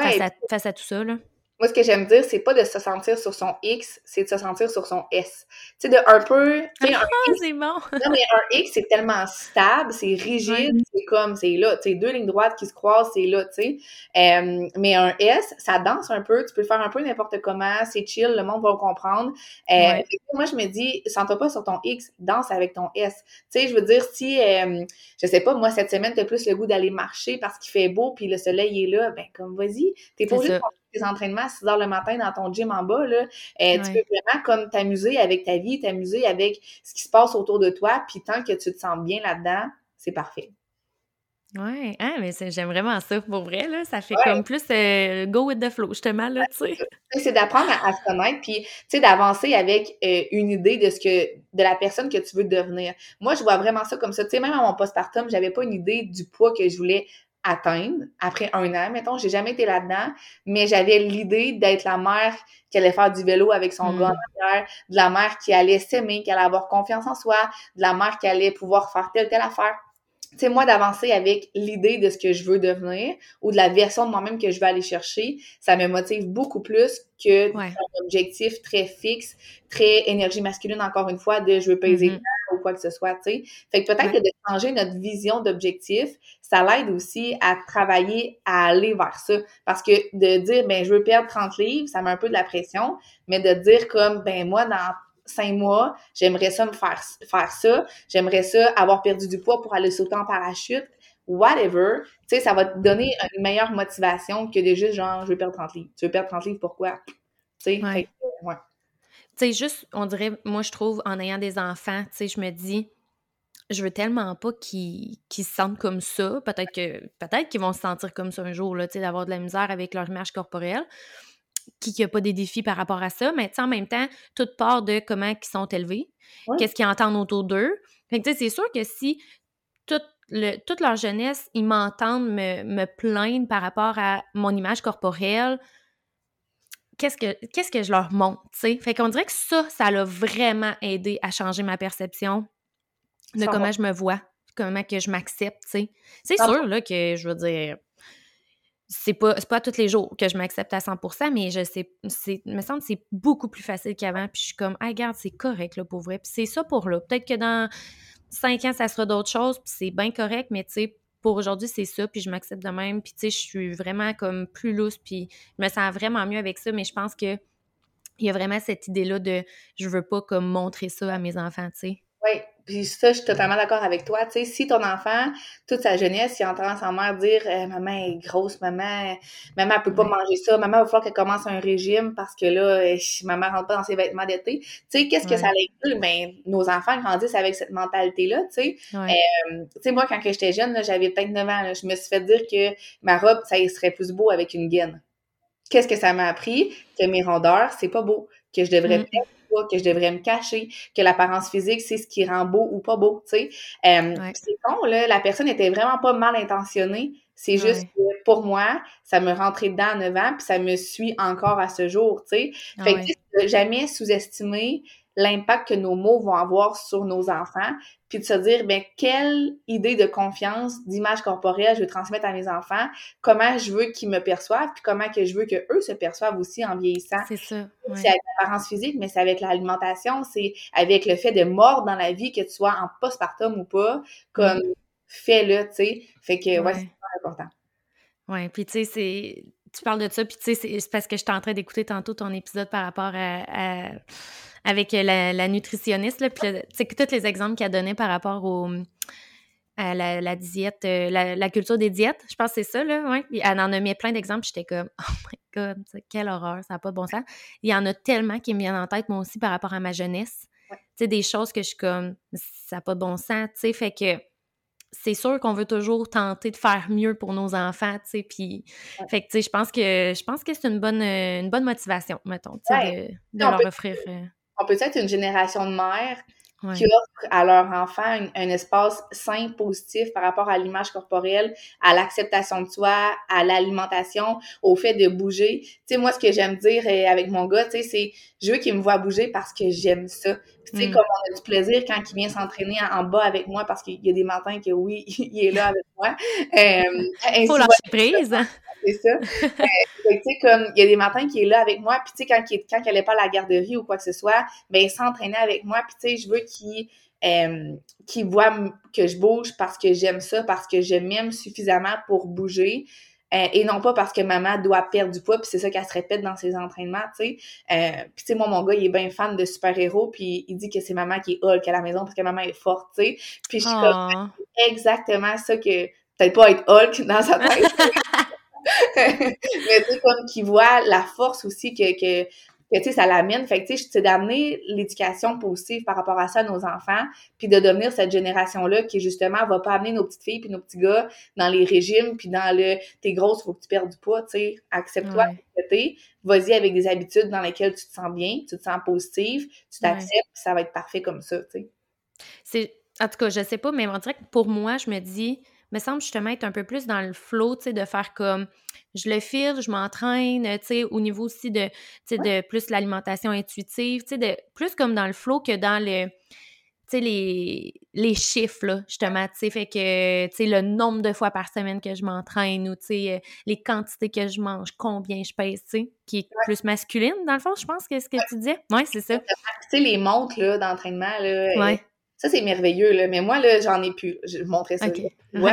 face, à, face, à, tout ça, là. Moi, ce que j'aime dire, c'est pas de se sentir sur son X, c'est de se sentir sur son S. Tu sais, de un peu. Ah, c'est bon! non, mais un X, c'est tellement stable, c'est rigide, c'est comme, c'est là. Tu sais, deux lignes droites qui se croisent, c'est là, tu sais. Euh, mais un S, ça danse un peu, tu peux le faire un peu n'importe comment, c'est chill, le monde va le comprendre. Euh, moi, je me dis, sens-toi pas sur ton X, danse avec ton S. Tu sais, je veux dire, si, euh, je sais pas, moi, cette semaine, t'as plus le goût d'aller marcher parce qu'il fait beau, puis le soleil est là, ben, comme, vas-y. T'es pas obligé entraînements à 6 heures le matin dans ton gym en bas, là, euh, tu peux vraiment comme t'amuser avec ta vie, t'amuser avec ce qui se passe autour de toi, puis tant que tu te sens bien là-dedans, c'est parfait. Ouais, ah, mais j'aime vraiment ça pour vrai, là. Ça fait comme plus euh, go with the flow, justement, là, tu sais. C'est d'apprendre à, se connaître, puis, tu sais, d'avancer avec euh, une idée de ce que, de la personne que tu veux devenir. Moi, je vois vraiment ça comme ça. Tu sais, même à mon postpartum, j'avais pas une idée du poids que je voulais atteindre après un an, mettons. J'ai jamais été là-dedans, mais j'avais l'idée d'être la mère qui allait faire du vélo avec son mmh. gars de la mère qui allait s'aimer, qui allait avoir confiance en soi, de la mère qui allait pouvoir faire telle, telle affaire c'est moi d'avancer avec l'idée de ce que je veux devenir ou de la version de moi-même que je vais aller chercher, ça me motive beaucoup plus que un objectif très fixe, très énergie masculine, encore une fois, de je veux peser mm ou quoi que ce soit, tu sais. Fait que peut-être que de changer notre vision d'objectif, ça l'aide aussi à travailler, à aller vers ça. Parce que de dire, ben, je veux perdre 30 livres, ça met un peu de la pression, mais de dire comme, ben, moi, dans cinq mois, j'aimerais ça me faire, faire ça, j'aimerais ça avoir perdu du poids pour aller sauter en parachute, whatever, tu sais, ça va te donner une meilleure motivation que de juste genre, je veux perdre 30 livres. Tu veux perdre 30 livres, pourquoi? Tu sais, ouais. Tu sais, juste, on dirait, moi, je trouve, en ayant des enfants, tu sais, je me dis, je veux tellement pas qu'ils se sentent comme ça. Peut-être que peut-être qu'ils vont se sentir comme ça un jour, d'avoir de la misère avec leur image corporelle qui n'a pas des défis par rapport à ça, mais en même temps, toute part de comment ils sont élevés, qu'est-ce qu'ils entendent autour d'eux. c'est sûr que si toute, le, toute leur jeunesse, ils m'entendent me, me, plaindre par rapport à mon image corporelle, qu'est-ce que, qu'est-ce que je leur montre, tu Fait qu'on dirait que ça, ça l'a vraiment aidé à changer ma perception de comment je me vois, comment que je m'accepte, C'est sûr, là, que je veux dire c'est pas, pas tous les jours que je m'accepte à 100%, mais je sais, c'est, me semble que c'est beaucoup plus facile qu'avant. Puis je suis comme, ah, regarde, c'est correct, là, pour vrai. Puis c'est ça pour là. Peut-être que dans cinq ans, ça sera d'autres choses, puis c'est bien correct, mais tu sais, pour aujourd'hui, c'est ça, puis je m'accepte de même. Puis tu sais, je suis vraiment comme plus lousse, puis je me sens vraiment mieux avec ça, mais je pense que il y a vraiment cette idée-là de je veux pas comme montrer ça à mes enfants, tu sais. Oui, puis ça, je suis totalement d'accord avec toi. Tu sais, si ton enfant, toute sa jeunesse, il entend sa mère dire eh, Maman est grosse, maman, maman elle peut pas manger ça, maman, il va falloir qu'elle commence un régime parce que là, eh, maman rentre pas dans ses vêtements d'été. Tu sais, qu'est-ce que ça inclut? Ben, nos enfants grandissent avec cette mentalité-là, tu sais. Euh, tu sais, moi, quand j'étais jeune, j'avais peut-être 9 ans, je me suis fait dire que ma robe, ça serait plus beau avec une gaine. Qu'est-ce que ça m'a appris? Que mes rondeurs, c'est pas beau. Que je devrais mm que je devrais me cacher, que l'apparence physique, c'est ce qui rend beau ou pas beau, tu sais. Euh, c'est con, là, la personne était vraiment pas mal intentionnée. C'est juste que pour moi, ça me rentrait dedans à 9 ans, puis ça me suit encore à ce jour, tu sais. Fait que jamais sous-estimer l'impact que nos mots vont avoir sur nos enfants, puis de se dire, ben, quelle idée de confiance, d'image corporelle je veux transmettre à mes enfants, comment je veux qu'ils me perçoivent, puis comment que je veux que eux se perçoivent aussi en vieillissant. C'est ça. C'est avec l'apparence physique, mais c'est avec l'alimentation, c'est avec le fait de mordre dans la vie, que tu sois en postpartum ou pas, comme fais-le, tu sais. Fait que, ouais, c'est important. Ouais, puis tu sais, c'est tu parles de ça, puis tu sais, c'est parce que j'étais en train d'écouter tantôt ton épisode par rapport à avec euh, la, nutritionniste, là, puis tu tous les exemples qu'elle donnait par rapport au, à la, diète, euh, la, culture des diètes, je pense que c'est ça, là, ouais. elle en a mis plein d'exemples, j'étais comme, *laughs* oh my god, quelle horreur, ça n'a pas de bon sens. Il y en a tellement qui me viennent en tête, moi aussi, par rapport à ma jeunesse. Tu sais, des choses que je suis comme, ça n'a pas de bon sens, tu sais, fait que c'est sûr qu'on veut toujours tenter de faire mieux pour nos enfants, tu sais, puis fait que tu sais, je pense que je pense que c'est une bonne une bonne motivation, mettons, de, leur offrir. Euh on peut être une génération de mères qui offrent à leur enfant un, espace sain, positif par rapport à l'image corporelle, à l'acceptation de soi, à l'alimentation, au fait de bouger. Tu sais, moi, ce que j'aime dire euh, avec mon gars, tu sais, c'est je veux qu'il me voit bouger parce que j'aime ça. Tu sais, mm. comme on a du plaisir quand il vient s'entraîner en, bas avec moi parce qu'il y a des matins que oui, *laughs* il est là avec moi. Euh, *laughs* Faut leur surprise *laughs* c'est ça. tu sais, comme, il y a des matins qui est là avec moi, puis tu sais, quand, il, quand n'est pas à la garderie ou quoi que ce soit, ben, il s'entraînait avec moi, puis tu sais, je veux qu'il euh, voit que je bouge parce que j'aime ça, parce que je m'aime suffisamment pour bouger. Euh, et non pas parce que maman doit perdre du poids, puis c'est ça qu'elle se répète dans ses entraînements, tu sais. Euh, puis tu sais, moi, mon gars, il est bien fan de super-héros, puis il dit que c'est maman qui est Hulk à la maison parce que maman est forte, tu sais. Puis je suis comme, exactement ça que, peut-être pas être Hulk dans sa tête, *laughs* *laughs* mais tu sais, comme qui voit la force aussi que, que, que tu sais, ça l'amène. Fait que, tu sais, c'est d'amener l'éducation positive par rapport à ça à nos enfants, puis de devenir cette génération-là qui, justement, va pas amener nos petites filles puis nos petits gars dans les régimes, puis dans le « t'es grosse, faut que tu perdes du poids », tu sais, accepte-toi ouais. vas-y avec des habitudes dans lesquelles tu te sens bien, tu te sens positive, tu t'acceptes, ça va être parfait comme ça, tu sais. C'est... En tout cas, je sais pas, mais on dirait que pour moi, je me dis me semble justement être un peu plus dans le flow, tu sais, de faire comme je le file, je m'entraîne, tu sais, au niveau aussi de, de plus l'alimentation intuitive, tu sais, de plus comme dans le flow que dans le, tu sais, les, les chiffres, là, justement, tu sais, fait que, tu sais, le nombre de fois par semaine que je m'entraîne ou, tu sais, euh, les quantités que je mange, combien je pèse, tu sais, qui est plus masculine, dans le fond, je pense, que ce que tu disais? Oui, c'est ça. Tu sais, les montres, là, d'entraînement, là, ouais. Ça, c'est merveilleux, là. Mais moi, là, j'en ai plus. Je vais vous montrer ça. *laughs* Ouais.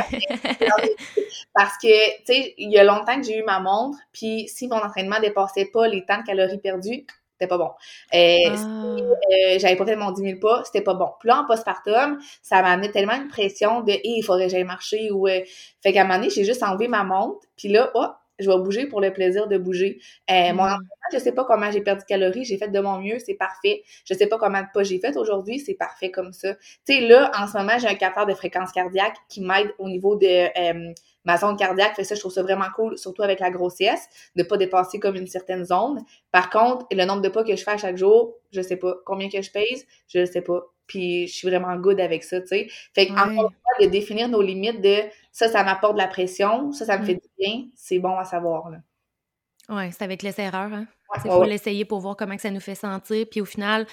Parce que, tu sais, il y a longtemps que j'ai eu ma montre, puis si mon entraînement dépassait pas les temps de calories perdues, c'était pas bon. Euh, Si ah. euh, j'avais pas fait mon 10 000 pas, c'était pas bon. Puis là, en postpartum, ça m'a amené tellement une pression de hey, il faudrait que j'aille marcher ou euh... fait qu'à un moment donné, j'ai juste enlevé ma montre, puis là, oh, je vais bouger pour le plaisir de bouger. Euh, Mon mm. entraînement, je sais pas comment j'ai perdu de calories, j'ai fait de mon mieux, c'est parfait. Je sais pas comment de pas j'ai fait aujourd'hui, c'est parfait comme ça. Tu sais, là, en ce moment, j'ai un capteur de fréquence cardiaque qui m'aide au niveau de euh, ma zone cardiaque. Fait ça, je trouve ça vraiment cool, surtout avec la grossesse, de pas dépasser comme une certaine zone. Par contre, le nombre de pas que je fais à chaque jour, je sais pas. Combien que je pèse, je ne sais pas. Puis je suis vraiment good avec ça, tu sais. Fait qu'encore une fois, de définir nos limites de ça, ça m'apporte de la pression, ça, ça me fait mm. du bien, c'est bon à savoir, là. Oui, c'est avec les erreurs, hein. Il faut l'essayer pour voir comment que ça nous fait sentir. Puis au final, tu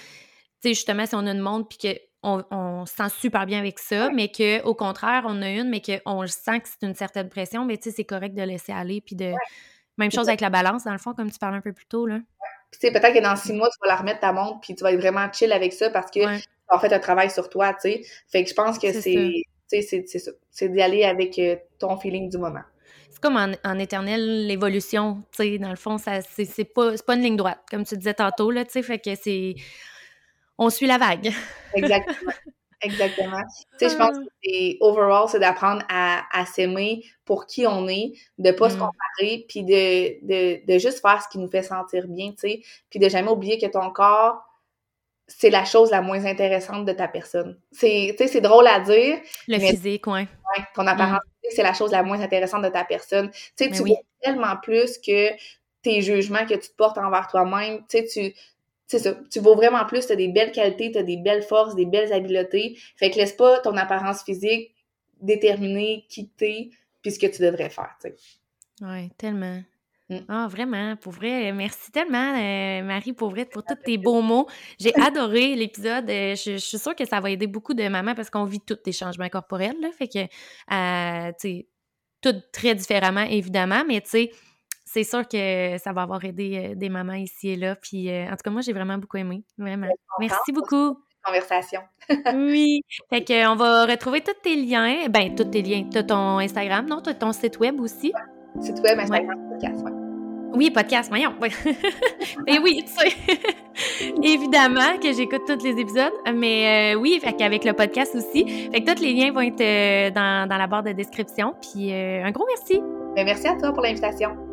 sais, justement, si on a une montre puis qu'on on se sent super bien avec ça, mais qu'au contraire, on a une, mais qu'on sent que c'est une certaine pression, mais tu sais, c'est correct de laisser aller. Puis de. Même chose avec la balance, dans le fond, comme tu parlais un peu plus tôt, là. Puis, tu sais, peut-être que dans six mois, tu vas la remettre ta montre, puis tu vas être vraiment chill avec ça parce que en fait un travail sur toi, tu sais. Fait que je pense que c'est. C'est d'y aller avec euh, ton feeling du moment. C'est comme en, en éternelle évolution, tu sais, dans le fond, ça c'est pas, pas une ligne droite, comme tu disais tantôt, là, tu sais, fait que c'est... On suit la vague. Exactement. *laughs* Exactement. Tu sais, je pense ah. que c'est overall, c'est d'apprendre à, à s'aimer pour qui on est, de pas se mm. comparer, puis de, de, de, juste faire ce qui nous fait sentir bien, tu sais, puis de jamais oublier que ton corps, c'est la chose la moins intéressante de ta personne. C'est, tu sais, c'est drôle à dire. Le physique, ouais. ouais. Ton apparence mm. c'est la chose la moins intéressante de ta personne. Tu sais, tu vois tellement plus que tes jugements que tu te portes envers toi-même. Tu sais, tu, c'est ça. Tu vaux vraiment plus, tu as des belles qualités, tu as des belles forces, des belles habiletés. Fait que laisse pas ton apparence physique déterminer qui t'es puis ce que tu devrais faire, tu sais. Oui, tellement. Mm. Ah, vraiment, pour vrai, merci tellement, euh, Marie, pour vrai, pour tous tes beaux mots. J'ai *laughs* adoré l'épisode. Euh, je, suis sûre que ça va aider beaucoup de mamans parce qu'on vit tous des changements corporels, là, fait que, euh, tu sais, tout très différemment, évidemment, mais tu sais, c'est sûr que ça va avoir aidé des mamans ici et là. Puis, en tout cas, moi, j'ai vraiment beaucoup aimé. Vraiment. Merci beaucoup. Conversation. *laughs* oui. Fait que, on va retrouver tous tes liens. Ben, tous tes liens. Tu as ton Instagram, non? Tu as ton site web aussi? Site web, Instagram, podcast, ouais. Oui, podcast, voyons. mais *laughs* oui, tu sais, *laughs* évidemment que j'écoute tous les épisodes, mais euh, oui, fait qu'avec le podcast aussi. Fait que tous les liens vont être euh, dans, dans, la barre de description. Puis euh, un gros merci. merci à toi pour l'invitation.